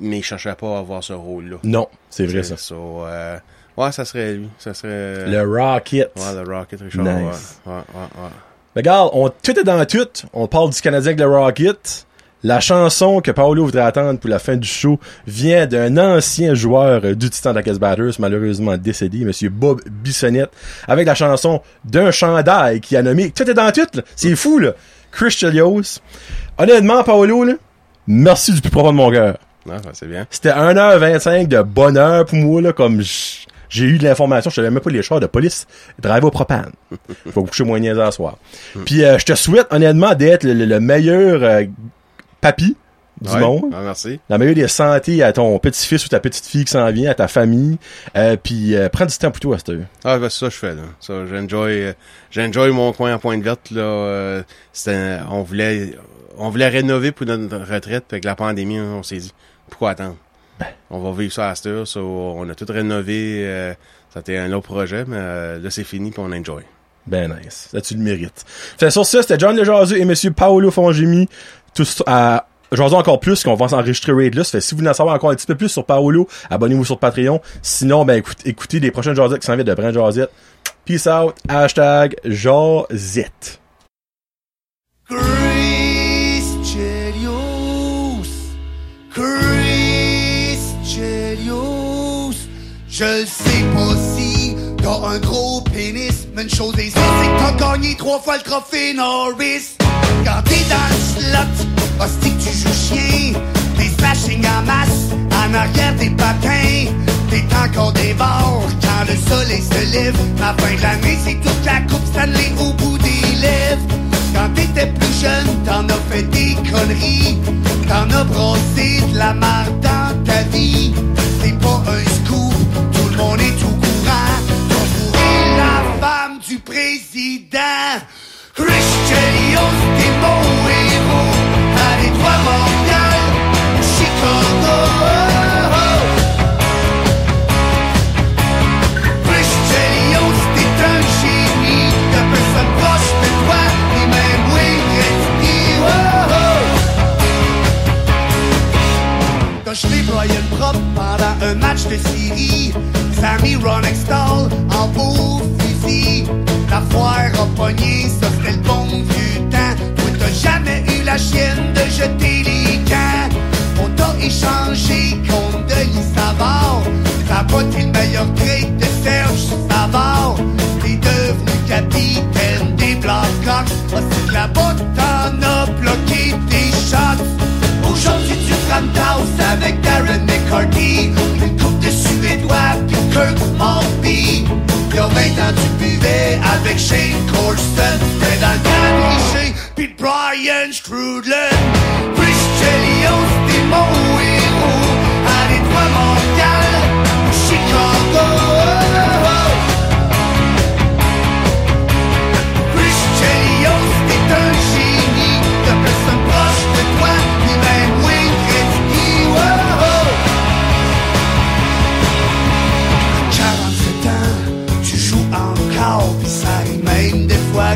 mais il cherchait pas à avoir ce rôle-là. Non, c'est vrai, ça. So, euh, ouais, ça serait lui. Ça serait... Le Rocket. Ouais, le Rocket Richard. Nice. Ouais, ouais, ouais, Regarde, on tout est dans tout. On parle du Canadien avec le Rocket. La chanson que Paolo voudrait attendre pour la fin du show vient d'un ancien joueur du Titan d'Acas Batters, malheureusement décédé, Monsieur Bob Bissonnette, avec la chanson d'un chandail qui a nommé Tout est dans tout, là. C'est fou, là. Chris Chelios. Honnêtement, Paolo, là, merci du plus profond de mon cœur. Non, ça, c'est bien. C'était 1h25 de bonheur pour moi, là, comme j'ai eu de l'information, je savais même pas les chars de police drive au propane. Faut coucher moins niaiseux à soir. Puis euh, je te souhaite honnêtement d'être le, le- le meilleur euh, papy du Ouais. monde. Ah, merci. La meilleure des santé à ton petit-fils ou ta petite-fille qui s'en vient, à ta famille. Euh, puis euh, prends du temps pour toi à cette heure. Ah, ben, c'est ça que je fais, là. Ça, j'enjoy, euh, j'enjoy mon coin en pointe verte, là. euh, c'était, on voulait, on voulait rénover pour notre retraite, avec la pandémie, on s'est dit, pourquoi attendre? On va vivre ça à cette heure, so, on a tout rénové, euh, ça a été un autre projet, mais euh, là, c'est fini, puis on enjoy. Ben nice. Là, tu le mérites. Fait sur ça, c'était John Lejazeux et Monsieur Paolo Fongimi. Tous à Jason encore plus qu'on va s'enregistrer Raid là. Fait si vous voulez en savoir encore un petit peu plus sur Paolo, abonnez-vous sur Patreon. Sinon, ben écoute, écoutez les prochaines Jazettes qui s'en viennent de Brand Jazette. Peace out. Hashtag Jazette. Je le sais t'as un gros pénis, mais une chose est c'est que t'as gagné trois fois le trophée Norris. Quand t'es dans le slot, hostie que tu joues chien, des smashing en masse, en arrière des patins, t'es encore des quand le soleil se lève. La fin de l'année, c'est toute la coupe Stanley au bout des lèvres. Quand t'étais plus jeune, t'en as fait des conneries. T'en as brossé de la marde dans ta vie. C'est pas un toi, ni même Wayne Gretzky. Oh, oh. t'as jeté Brian Prop pendant un match de série. Sammy Ronextall en beau. Ça c'était le bon vieux temps. Toi t'as jamais eu la chienne de jeter les camps. On t'a échangé contre Denis Savard. T'as pas le meilleur trade de Serge Savard. T'es devenu capitaine des Blackhawks. Ah, c'est que là-bas t'en as bloqué tes shots. Aujourd'hui tu frappes house avec Darren McCarthy. Une coupe de Suédois puis Kirk Maltby. Il y a 20 ans tu buvais avec Shane Corson. T'es dans Brian.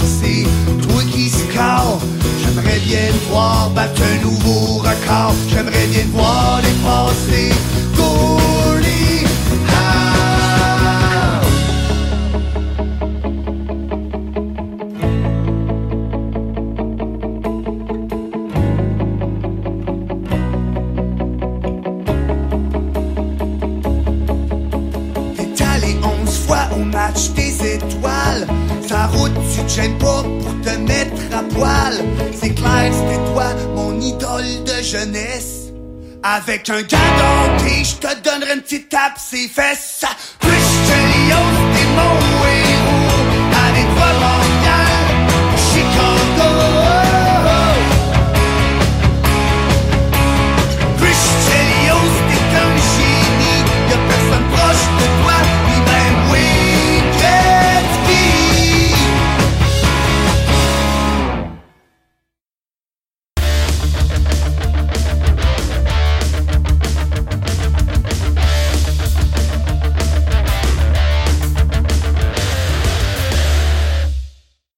C'est toi qui score. J'aimerais bien voir battre un nouveau record. J'aimerais bien te voir dépasser C'est clair, c'était toi, mon idole de jeunesse. Avec un gars d'hockey, je te donnerai une petite tape ses fesses. Plus je te.